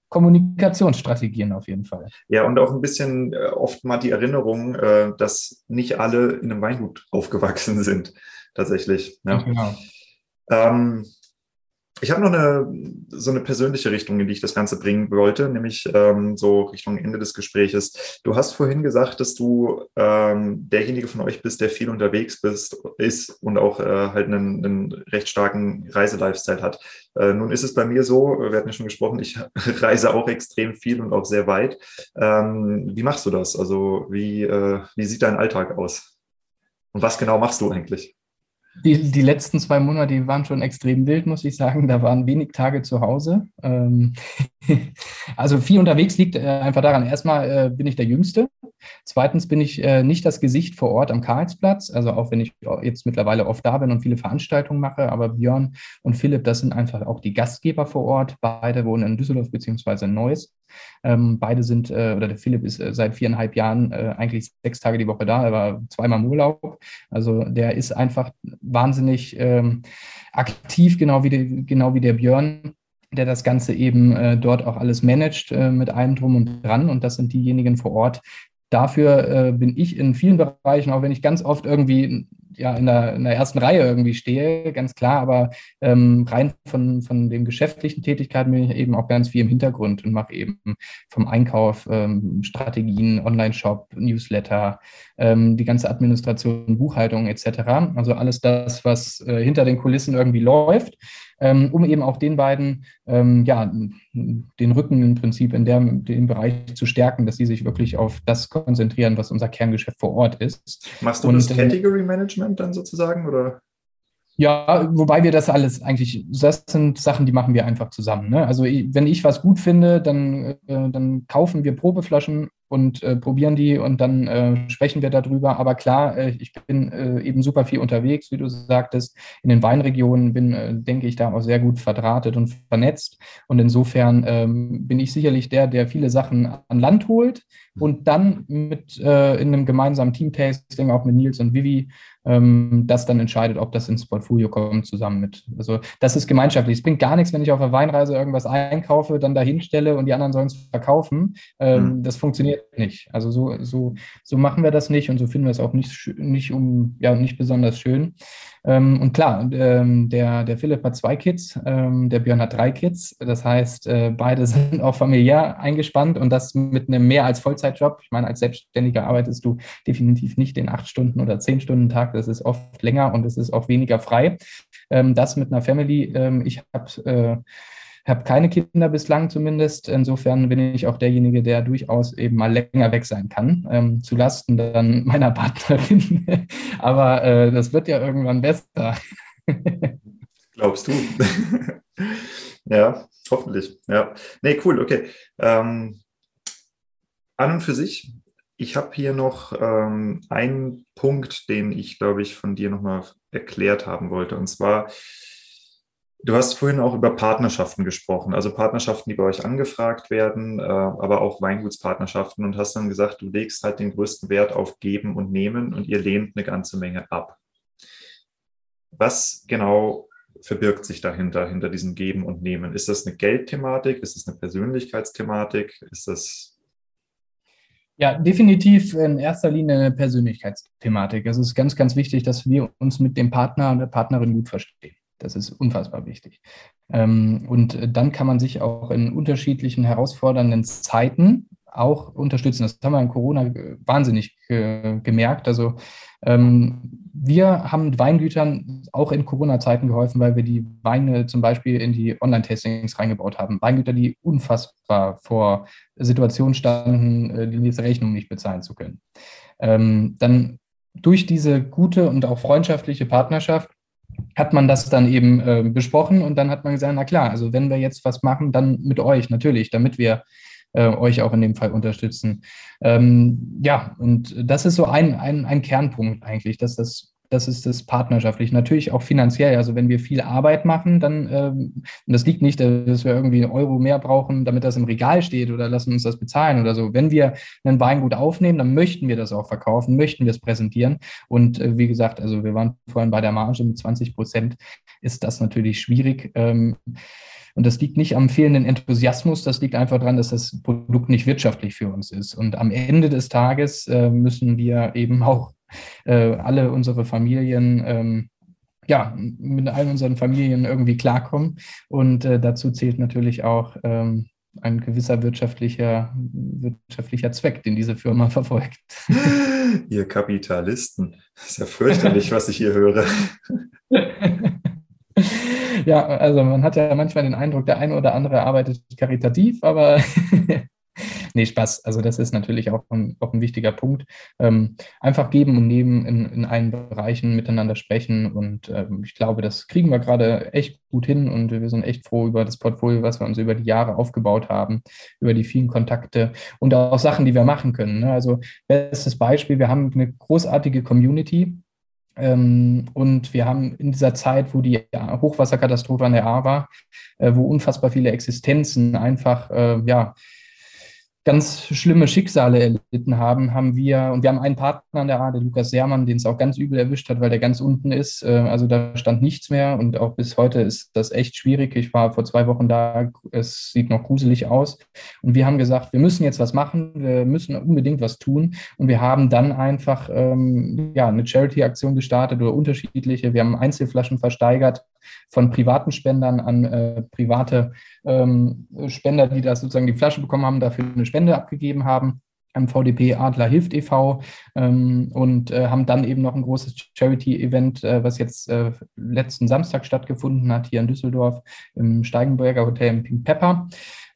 Kommunikationsstrategien auf jeden Fall. Ja, und auch ein bisschen äh, oft mal die Erinnerung, äh, dass nicht alle in einem Weingut aufgewachsen sind, tatsächlich. Ja. Genau. Ähm, ich habe noch eine, so eine persönliche Richtung, in die ich das Ganze bringen wollte, nämlich ähm, so Richtung Ende des Gespräches. Du hast vorhin gesagt, dass du ähm, derjenige von euch bist, der viel unterwegs bist, ist und auch äh, halt einen, einen, recht starken Reiselifestyle hat. Äh, nun ist es bei mir so, wir hatten ja schon gesprochen, ich [LAUGHS] reise auch extrem viel und auch sehr weit. Ähm, wie machst du das? Also wie, äh, wie sieht dein Alltag aus? Und was genau machst du eigentlich? Die, die letzten zwei Monate die waren schon extrem wild, muss ich sagen. Da waren wenig Tage zu Hause. Ähm, [LAUGHS] also viel unterwegs liegt äh, einfach daran. Erstmal äh, bin ich der Jüngste. Zweitens bin ich äh, nicht das Gesicht vor Ort am Karlsplatz. Also auch wenn ich jetzt mittlerweile oft da bin und viele Veranstaltungen mache. Aber Björn und Philipp, das sind einfach auch die Gastgeber vor Ort. Beide wohnen in Düsseldorf beziehungsweise in Neuss. Ähm, beide sind, äh, oder der Philipp ist äh, seit viereinhalb Jahren äh, eigentlich sechs Tage die Woche da. Er war zweimal im Urlaub. Also der ist einfach wahnsinnig ähm, aktiv, genau wie, die, genau wie der Björn der das Ganze eben äh, dort auch alles managt äh, mit allem drum und dran. Und das sind diejenigen vor Ort. Dafür äh, bin ich in vielen Bereichen, auch wenn ich ganz oft irgendwie ja in der, in der ersten Reihe irgendwie stehe, ganz klar, aber ähm, rein von, von den geschäftlichen Tätigkeiten bin ich eben auch ganz viel im Hintergrund und mache eben vom Einkauf ähm, Strategien, Online-Shop, Newsletter, ähm, die ganze Administration, Buchhaltung etc. Also alles das, was äh, hinter den Kulissen irgendwie läuft ähm, um eben auch den beiden ähm, ja, den Rücken im Prinzip in der, dem Bereich zu stärken, dass sie sich wirklich auf das konzentrieren, was unser Kerngeschäft vor Ort ist. Machst du Und, das äh, Category Management dann sozusagen oder? Ja, wobei wir das alles eigentlich, das sind Sachen, die machen wir einfach zusammen. Ne? Also wenn ich was gut finde, dann, äh, dann kaufen wir Probeflaschen und äh, probieren die und dann äh, sprechen wir darüber. Aber klar, äh, ich bin äh, eben super viel unterwegs, wie du sagtest, in den Weinregionen bin, äh, denke ich, da auch sehr gut verdrahtet und vernetzt. Und insofern ähm, bin ich sicherlich der, der viele Sachen an Land holt und dann mit äh, in einem gemeinsamen Team-Tasting auch mit Nils und Vivi ähm, das dann entscheidet, ob das ins Portfolio kommt, zusammen mit. Also das ist gemeinschaftlich. Es bringt gar nichts, wenn ich auf der Weinreise irgendwas einkaufe, dann dahin stelle und die anderen sollen es verkaufen. Ähm, mhm. Das funktioniert nicht. Also so, so, so machen wir das nicht und so finden wir es auch nicht, nicht, um, ja, nicht besonders schön. Ähm, und klar, ähm, der, der Philipp hat zwei Kids, ähm, der Björn hat drei Kids. Das heißt, äh, beide [LAUGHS] sind auch familiär eingespannt und das mit einem mehr als Vollzeitjob. Ich meine, als Selbstständiger arbeitest du definitiv nicht den acht Stunden oder zehn Stunden Tag. Das ist oft länger und es ist auch weniger frei. Ähm, das mit einer Family. Ähm, ich habe äh, habe keine Kinder bislang zumindest. Insofern bin ich auch derjenige, der durchaus eben mal länger weg sein kann, ähm, zu dann [LAUGHS] meiner Partnerin. Aber äh, das wird ja irgendwann besser. [LAUGHS] Glaubst du? [LAUGHS] ja, hoffentlich. Ja. Nee, cool, okay. Ähm, an und für sich, ich habe hier noch ähm, einen Punkt, den ich, glaube ich, von dir nochmal erklärt haben wollte. Und zwar, Du hast vorhin auch über Partnerschaften gesprochen, also Partnerschaften, die bei euch angefragt werden, äh, aber auch Weingutspartnerschaften und hast dann gesagt, du legst halt den größten Wert auf Geben und Nehmen und ihr lehnt eine ganze Menge ab. Was genau verbirgt sich dahinter, hinter diesem Geben und Nehmen? Ist das eine Geldthematik? Ist das eine Persönlichkeitsthematik? Ist das ja, definitiv in erster Linie eine Persönlichkeitsthematik. Es ist ganz, ganz wichtig, dass wir uns mit dem Partner und der Partnerin gut verstehen. Das ist unfassbar wichtig. Ähm, und dann kann man sich auch in unterschiedlichen herausfordernden Zeiten auch unterstützen. Das haben wir in Corona wahnsinnig gemerkt. Also ähm, wir haben Weingütern auch in Corona-Zeiten geholfen, weil wir die Weine zum Beispiel in die Online-Tastings reingebaut haben. Weingüter, die unfassbar vor Situationen standen, äh, die nächste Rechnung nicht bezahlen zu können. Ähm, dann durch diese gute und auch freundschaftliche Partnerschaft hat man das dann eben äh, besprochen und dann hat man gesagt, na klar, also wenn wir jetzt was machen, dann mit euch natürlich, damit wir äh, euch auch in dem Fall unterstützen. Ähm, ja, und das ist so ein, ein, ein Kernpunkt eigentlich, dass das das ist das partnerschaftlich. Natürlich auch finanziell. Also wenn wir viel Arbeit machen, dann, ähm, und das liegt nicht, dass wir irgendwie einen Euro mehr brauchen, damit das im Regal steht oder lassen uns das bezahlen oder so. Wenn wir ein Weingut aufnehmen, dann möchten wir das auch verkaufen, möchten wir es präsentieren. Und äh, wie gesagt, also wir waren vorhin bei der Marge mit 20 Prozent, ist das natürlich schwierig. Ähm, und das liegt nicht am fehlenden Enthusiasmus, das liegt einfach daran, dass das Produkt nicht wirtschaftlich für uns ist. Und am Ende des Tages äh, müssen wir eben auch äh, alle unsere Familien ähm, ja, mit allen unseren Familien irgendwie klarkommen. Und äh, dazu zählt natürlich auch ähm, ein gewisser wirtschaftlicher, wirtschaftlicher Zweck, den diese Firma [LAUGHS] verfolgt. Ihr Kapitalisten. Das ist ja fürchterlich, was ich hier höre. [LAUGHS] ja, also man hat ja manchmal den Eindruck, der eine oder andere arbeitet karitativ, aber [LAUGHS] [LAUGHS] nee, Spaß. Also das ist natürlich auch ein, auch ein wichtiger Punkt. Ähm, einfach geben und nehmen in, in allen Bereichen miteinander sprechen. Und ähm, ich glaube, das kriegen wir gerade echt gut hin und wir sind echt froh über das Portfolio, was wir uns über die Jahre aufgebaut haben, über die vielen Kontakte und auch Sachen, die wir machen können. Ne? Also bestes Beispiel, wir haben eine großartige Community. Ähm, und wir haben in dieser Zeit, wo die Hochwasserkatastrophe an der A war, äh, wo unfassbar viele Existenzen einfach, äh, ja, ganz schlimme Schicksale erlitten haben, haben wir, und wir haben einen Partner an der A, der Lukas Sermann, den es auch ganz übel erwischt hat, weil der ganz unten ist. Äh, also da stand nichts mehr und auch bis heute ist das echt schwierig. Ich war vor zwei Wochen da, es sieht noch gruselig aus. Und wir haben gesagt, wir müssen jetzt was machen, wir müssen unbedingt was tun. Und wir haben dann einfach ähm, ja, eine Charity-Aktion gestartet oder unterschiedliche. Wir haben Einzelflaschen versteigert von privaten Spendern an äh, private ähm, Spender, die das sozusagen die Flasche bekommen haben, dafür eine Spende abgegeben haben am VDP Adler Hilft e.V. Ähm, und äh, haben dann eben noch ein großes Charity-Event, äh, was jetzt äh, letzten Samstag stattgefunden hat, hier in Düsseldorf im Steigenberger Hotel im Pink Pepper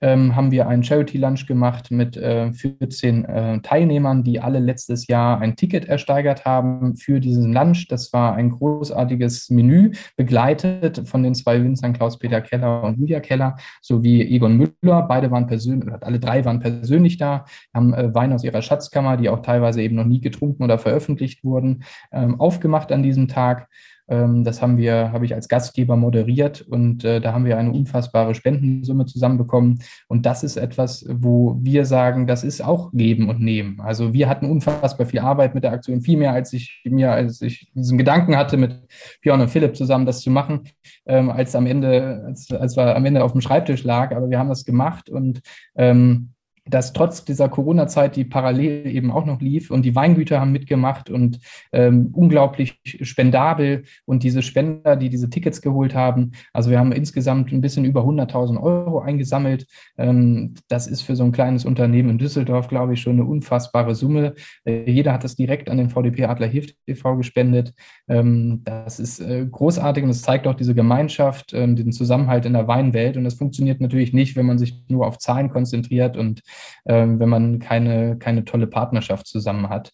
ähm, haben wir einen Charity Lunch gemacht mit äh, 14 äh, Teilnehmern, die alle letztes Jahr ein Ticket ersteigert haben für diesen Lunch. Das war ein großartiges Menü, begleitet von den zwei Winzern Klaus-Peter Keller und Julia Keller sowie Egon Müller. Beide waren persönlich, alle drei waren persönlich da, haben äh, Wein aus ihrer Schatzkammer, die auch teilweise eben noch nie getrunken oder veröffentlicht wurden, ähm, aufgemacht an diesem Tag. Ähm, das haben wir, habe ich als Gastgeber moderiert und äh, da haben wir eine unfassbare Spendensumme zusammenbekommen. Und das ist etwas, wo wir sagen, das ist auch Geben und Nehmen. Also wir hatten unfassbar viel Arbeit mit der Aktion, viel mehr als ich mir, als ich diesen Gedanken hatte, mit Björn und Philipp zusammen das zu machen, ähm, als am Ende, als, als wir am Ende auf dem Schreibtisch lag. Aber wir haben das gemacht und ähm, dass trotz dieser Corona-Zeit, die parallel eben auch noch lief und die Weingüter haben mitgemacht und ähm, unglaublich spendabel und diese Spender, die diese Tickets geholt haben, also wir haben insgesamt ein bisschen über 100.000 Euro eingesammelt. Ähm, das ist für so ein kleines Unternehmen in Düsseldorf, glaube ich, schon eine unfassbare Summe. Äh, jeder hat das direkt an den VDP Adler Hilft e.V. gespendet. Ähm, das ist äh, großartig und es zeigt auch diese Gemeinschaft, äh, den Zusammenhalt in der Weinwelt und das funktioniert natürlich nicht, wenn man sich nur auf Zahlen konzentriert und wenn man keine, keine tolle Partnerschaft zusammen hat.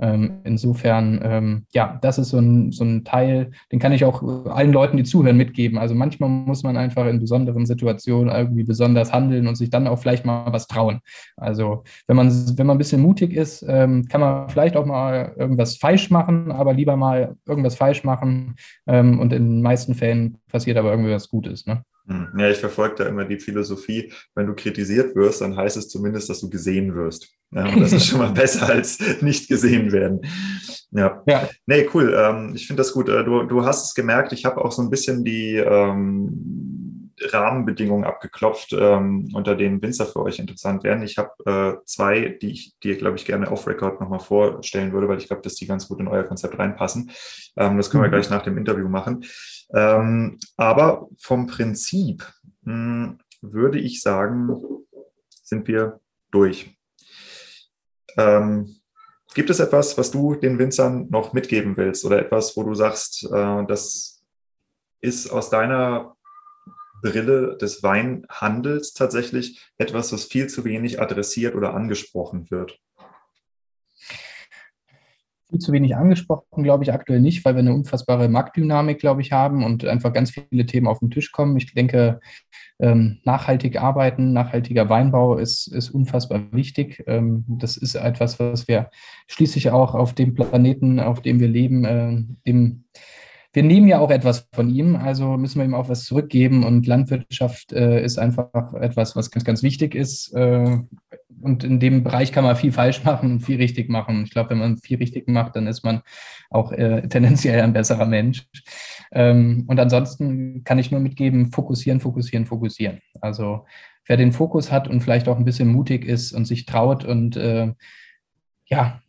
Ähm, insofern, ähm, ja, das ist so ein, so ein Teil, den kann ich auch allen Leuten, die zuhören, mitgeben. Also manchmal muss man einfach in besonderen Situationen irgendwie besonders handeln und sich dann auch vielleicht mal was trauen. Also wenn man, wenn man ein bisschen mutig ist, ähm, kann man vielleicht auch mal irgendwas falsch machen, aber lieber mal irgendwas falsch machen. Ähm, und in den meisten Fällen passiert aber irgendwie was Gutes. Ne? Hm. Ja, ich verfolge da immer die Philosophie, wenn du kritisiert wirst, dann heißt es zumindest, dass du gesehen wirst. Ja, und das ist schon mal [LAUGHS] besser als nicht gesehen werden. Ja. ja. Nee, cool. Ähm, ich finde das gut. Äh, du, du hast es gemerkt, ich habe auch so ein bisschen die ähm, Rahmenbedingungen abgeklopft, ähm, unter denen Winzer für euch interessant werden. Ich habe äh, zwei, die ich dir, glaube ich, gerne off-Record nochmal vorstellen würde, weil ich glaube, dass die ganz gut in euer Konzept reinpassen. Ähm, das können wir mhm. gleich nach dem Interview machen. Ähm, aber vom Prinzip mh, hm, würde ich sagen, sind wir durch. Ähm, gibt es etwas, was du den Winzern noch mitgeben willst oder etwas, wo du sagst, äh, das ist aus deiner Brille des Weinhandels tatsächlich etwas, was viel zu wenig adressiert oder angesprochen wird? viel zu wenig angesprochen, glaube ich, aktuell nicht, weil wir eine unfassbare Marktdynamik, glaube ich, haben und einfach ganz viele Themen auf den Tisch kommen. Ich denke, ähm, nachhaltig arbeiten, nachhaltiger Weinbau ist, ist unfassbar wichtig. Ähm, das ist etwas, was wir schließlich auch auf dem Planeten, auf dem wir leben, äh, im wir nehmen ja auch etwas von ihm, also müssen wir ihm auch was zurückgeben. Und Landwirtschaft äh, ist einfach etwas, was ganz, ganz wichtig ist. Äh, und in dem Bereich kann man viel falsch machen und viel richtig machen. Ich glaube, wenn man viel richtig macht, dann ist man auch äh, tendenziell ein besserer Mensch. Ähm, und ansonsten kann ich nur mitgeben, fokussieren, fokussieren, fokussieren. Also wer den Fokus hat und vielleicht auch ein bisschen mutig ist und sich traut und äh, ja,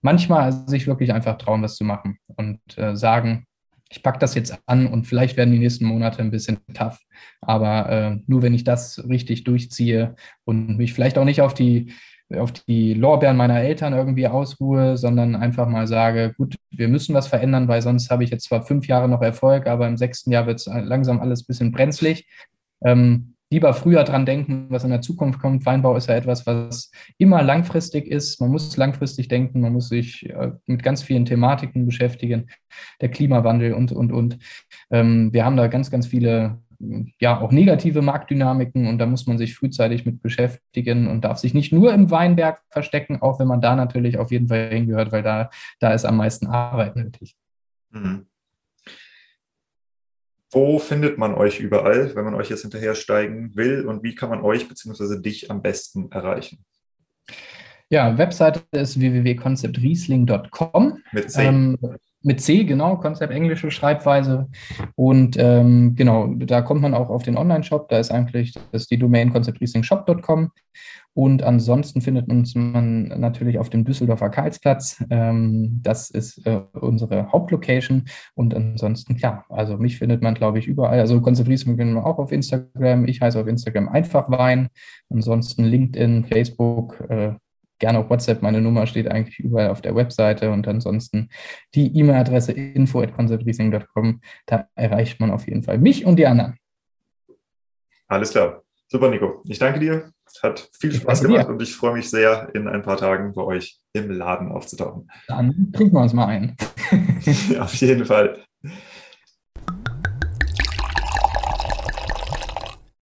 manchmal sich wirklich einfach trauen, was zu machen und äh, sagen, ich packe das jetzt an und vielleicht werden die nächsten Monate ein bisschen tough. Aber äh, nur wenn ich das richtig durchziehe und mich vielleicht auch nicht auf die, auf die Lorbeeren meiner Eltern irgendwie ausruhe, sondern einfach mal sage, gut, wir müssen was verändern, weil sonst habe ich jetzt zwar fünf Jahre noch Erfolg, aber im sechsten Jahr wird es langsam alles ein bisschen brenzlig. Ähm, lieber früher dran denken, was in der Zukunft kommt. Weinbau ist ja etwas, was immer langfristig ist. Man muss langfristig denken, man muss sich äh, mit ganz vielen Thematiken beschäftigen, der Klimawandel und, und, und. Ähm, wir haben da ganz, ganz viele ja auch negative Marktdynamiken und da muss man sich frühzeitig mit beschäftigen und darf sich nicht nur im Weinberg verstecken, auch wenn man da natürlich auf jeden Fall hingehört, weil da, da ist am meisten Arbeit nötig. Mhm. Wo findet man euch überall, wenn man euch jetzt hinterhersteigen will und wie kann man euch bzw. dich am besten erreichen? Ja, Webseite ist www.conceptriesling.com. Mit C. Ähm, mit C, genau, Konzept englische Schreibweise. Und ähm, genau, da kommt man auch auf den Online-Shop. Da ist eigentlich das ist die Domain conceptriesling.shop.com. Und ansonsten findet uns man natürlich auf dem Düsseldorfer Karlsplatz. Ähm, das ist äh, unsere Hauptlocation. Und ansonsten, klar, also mich findet man, glaube ich, überall. Also Konzentrieren findet man auch auf Instagram. Ich heiße auf Instagram einfach Wein. Ansonsten LinkedIn, Facebook, äh, gerne auf WhatsApp. Meine Nummer steht eigentlich überall auf der Webseite. Und ansonsten die E-Mail-Adresse info.conceptriesing.com. Da erreicht man auf jeden Fall mich und die anderen. Alles klar. Super, Nico. Ich danke dir. Hat viel Spaß gemacht und ich freue mich sehr, in ein paar Tagen bei euch im Laden aufzutauchen. Dann trinken wir uns mal ein. [LAUGHS] Auf jeden Fall.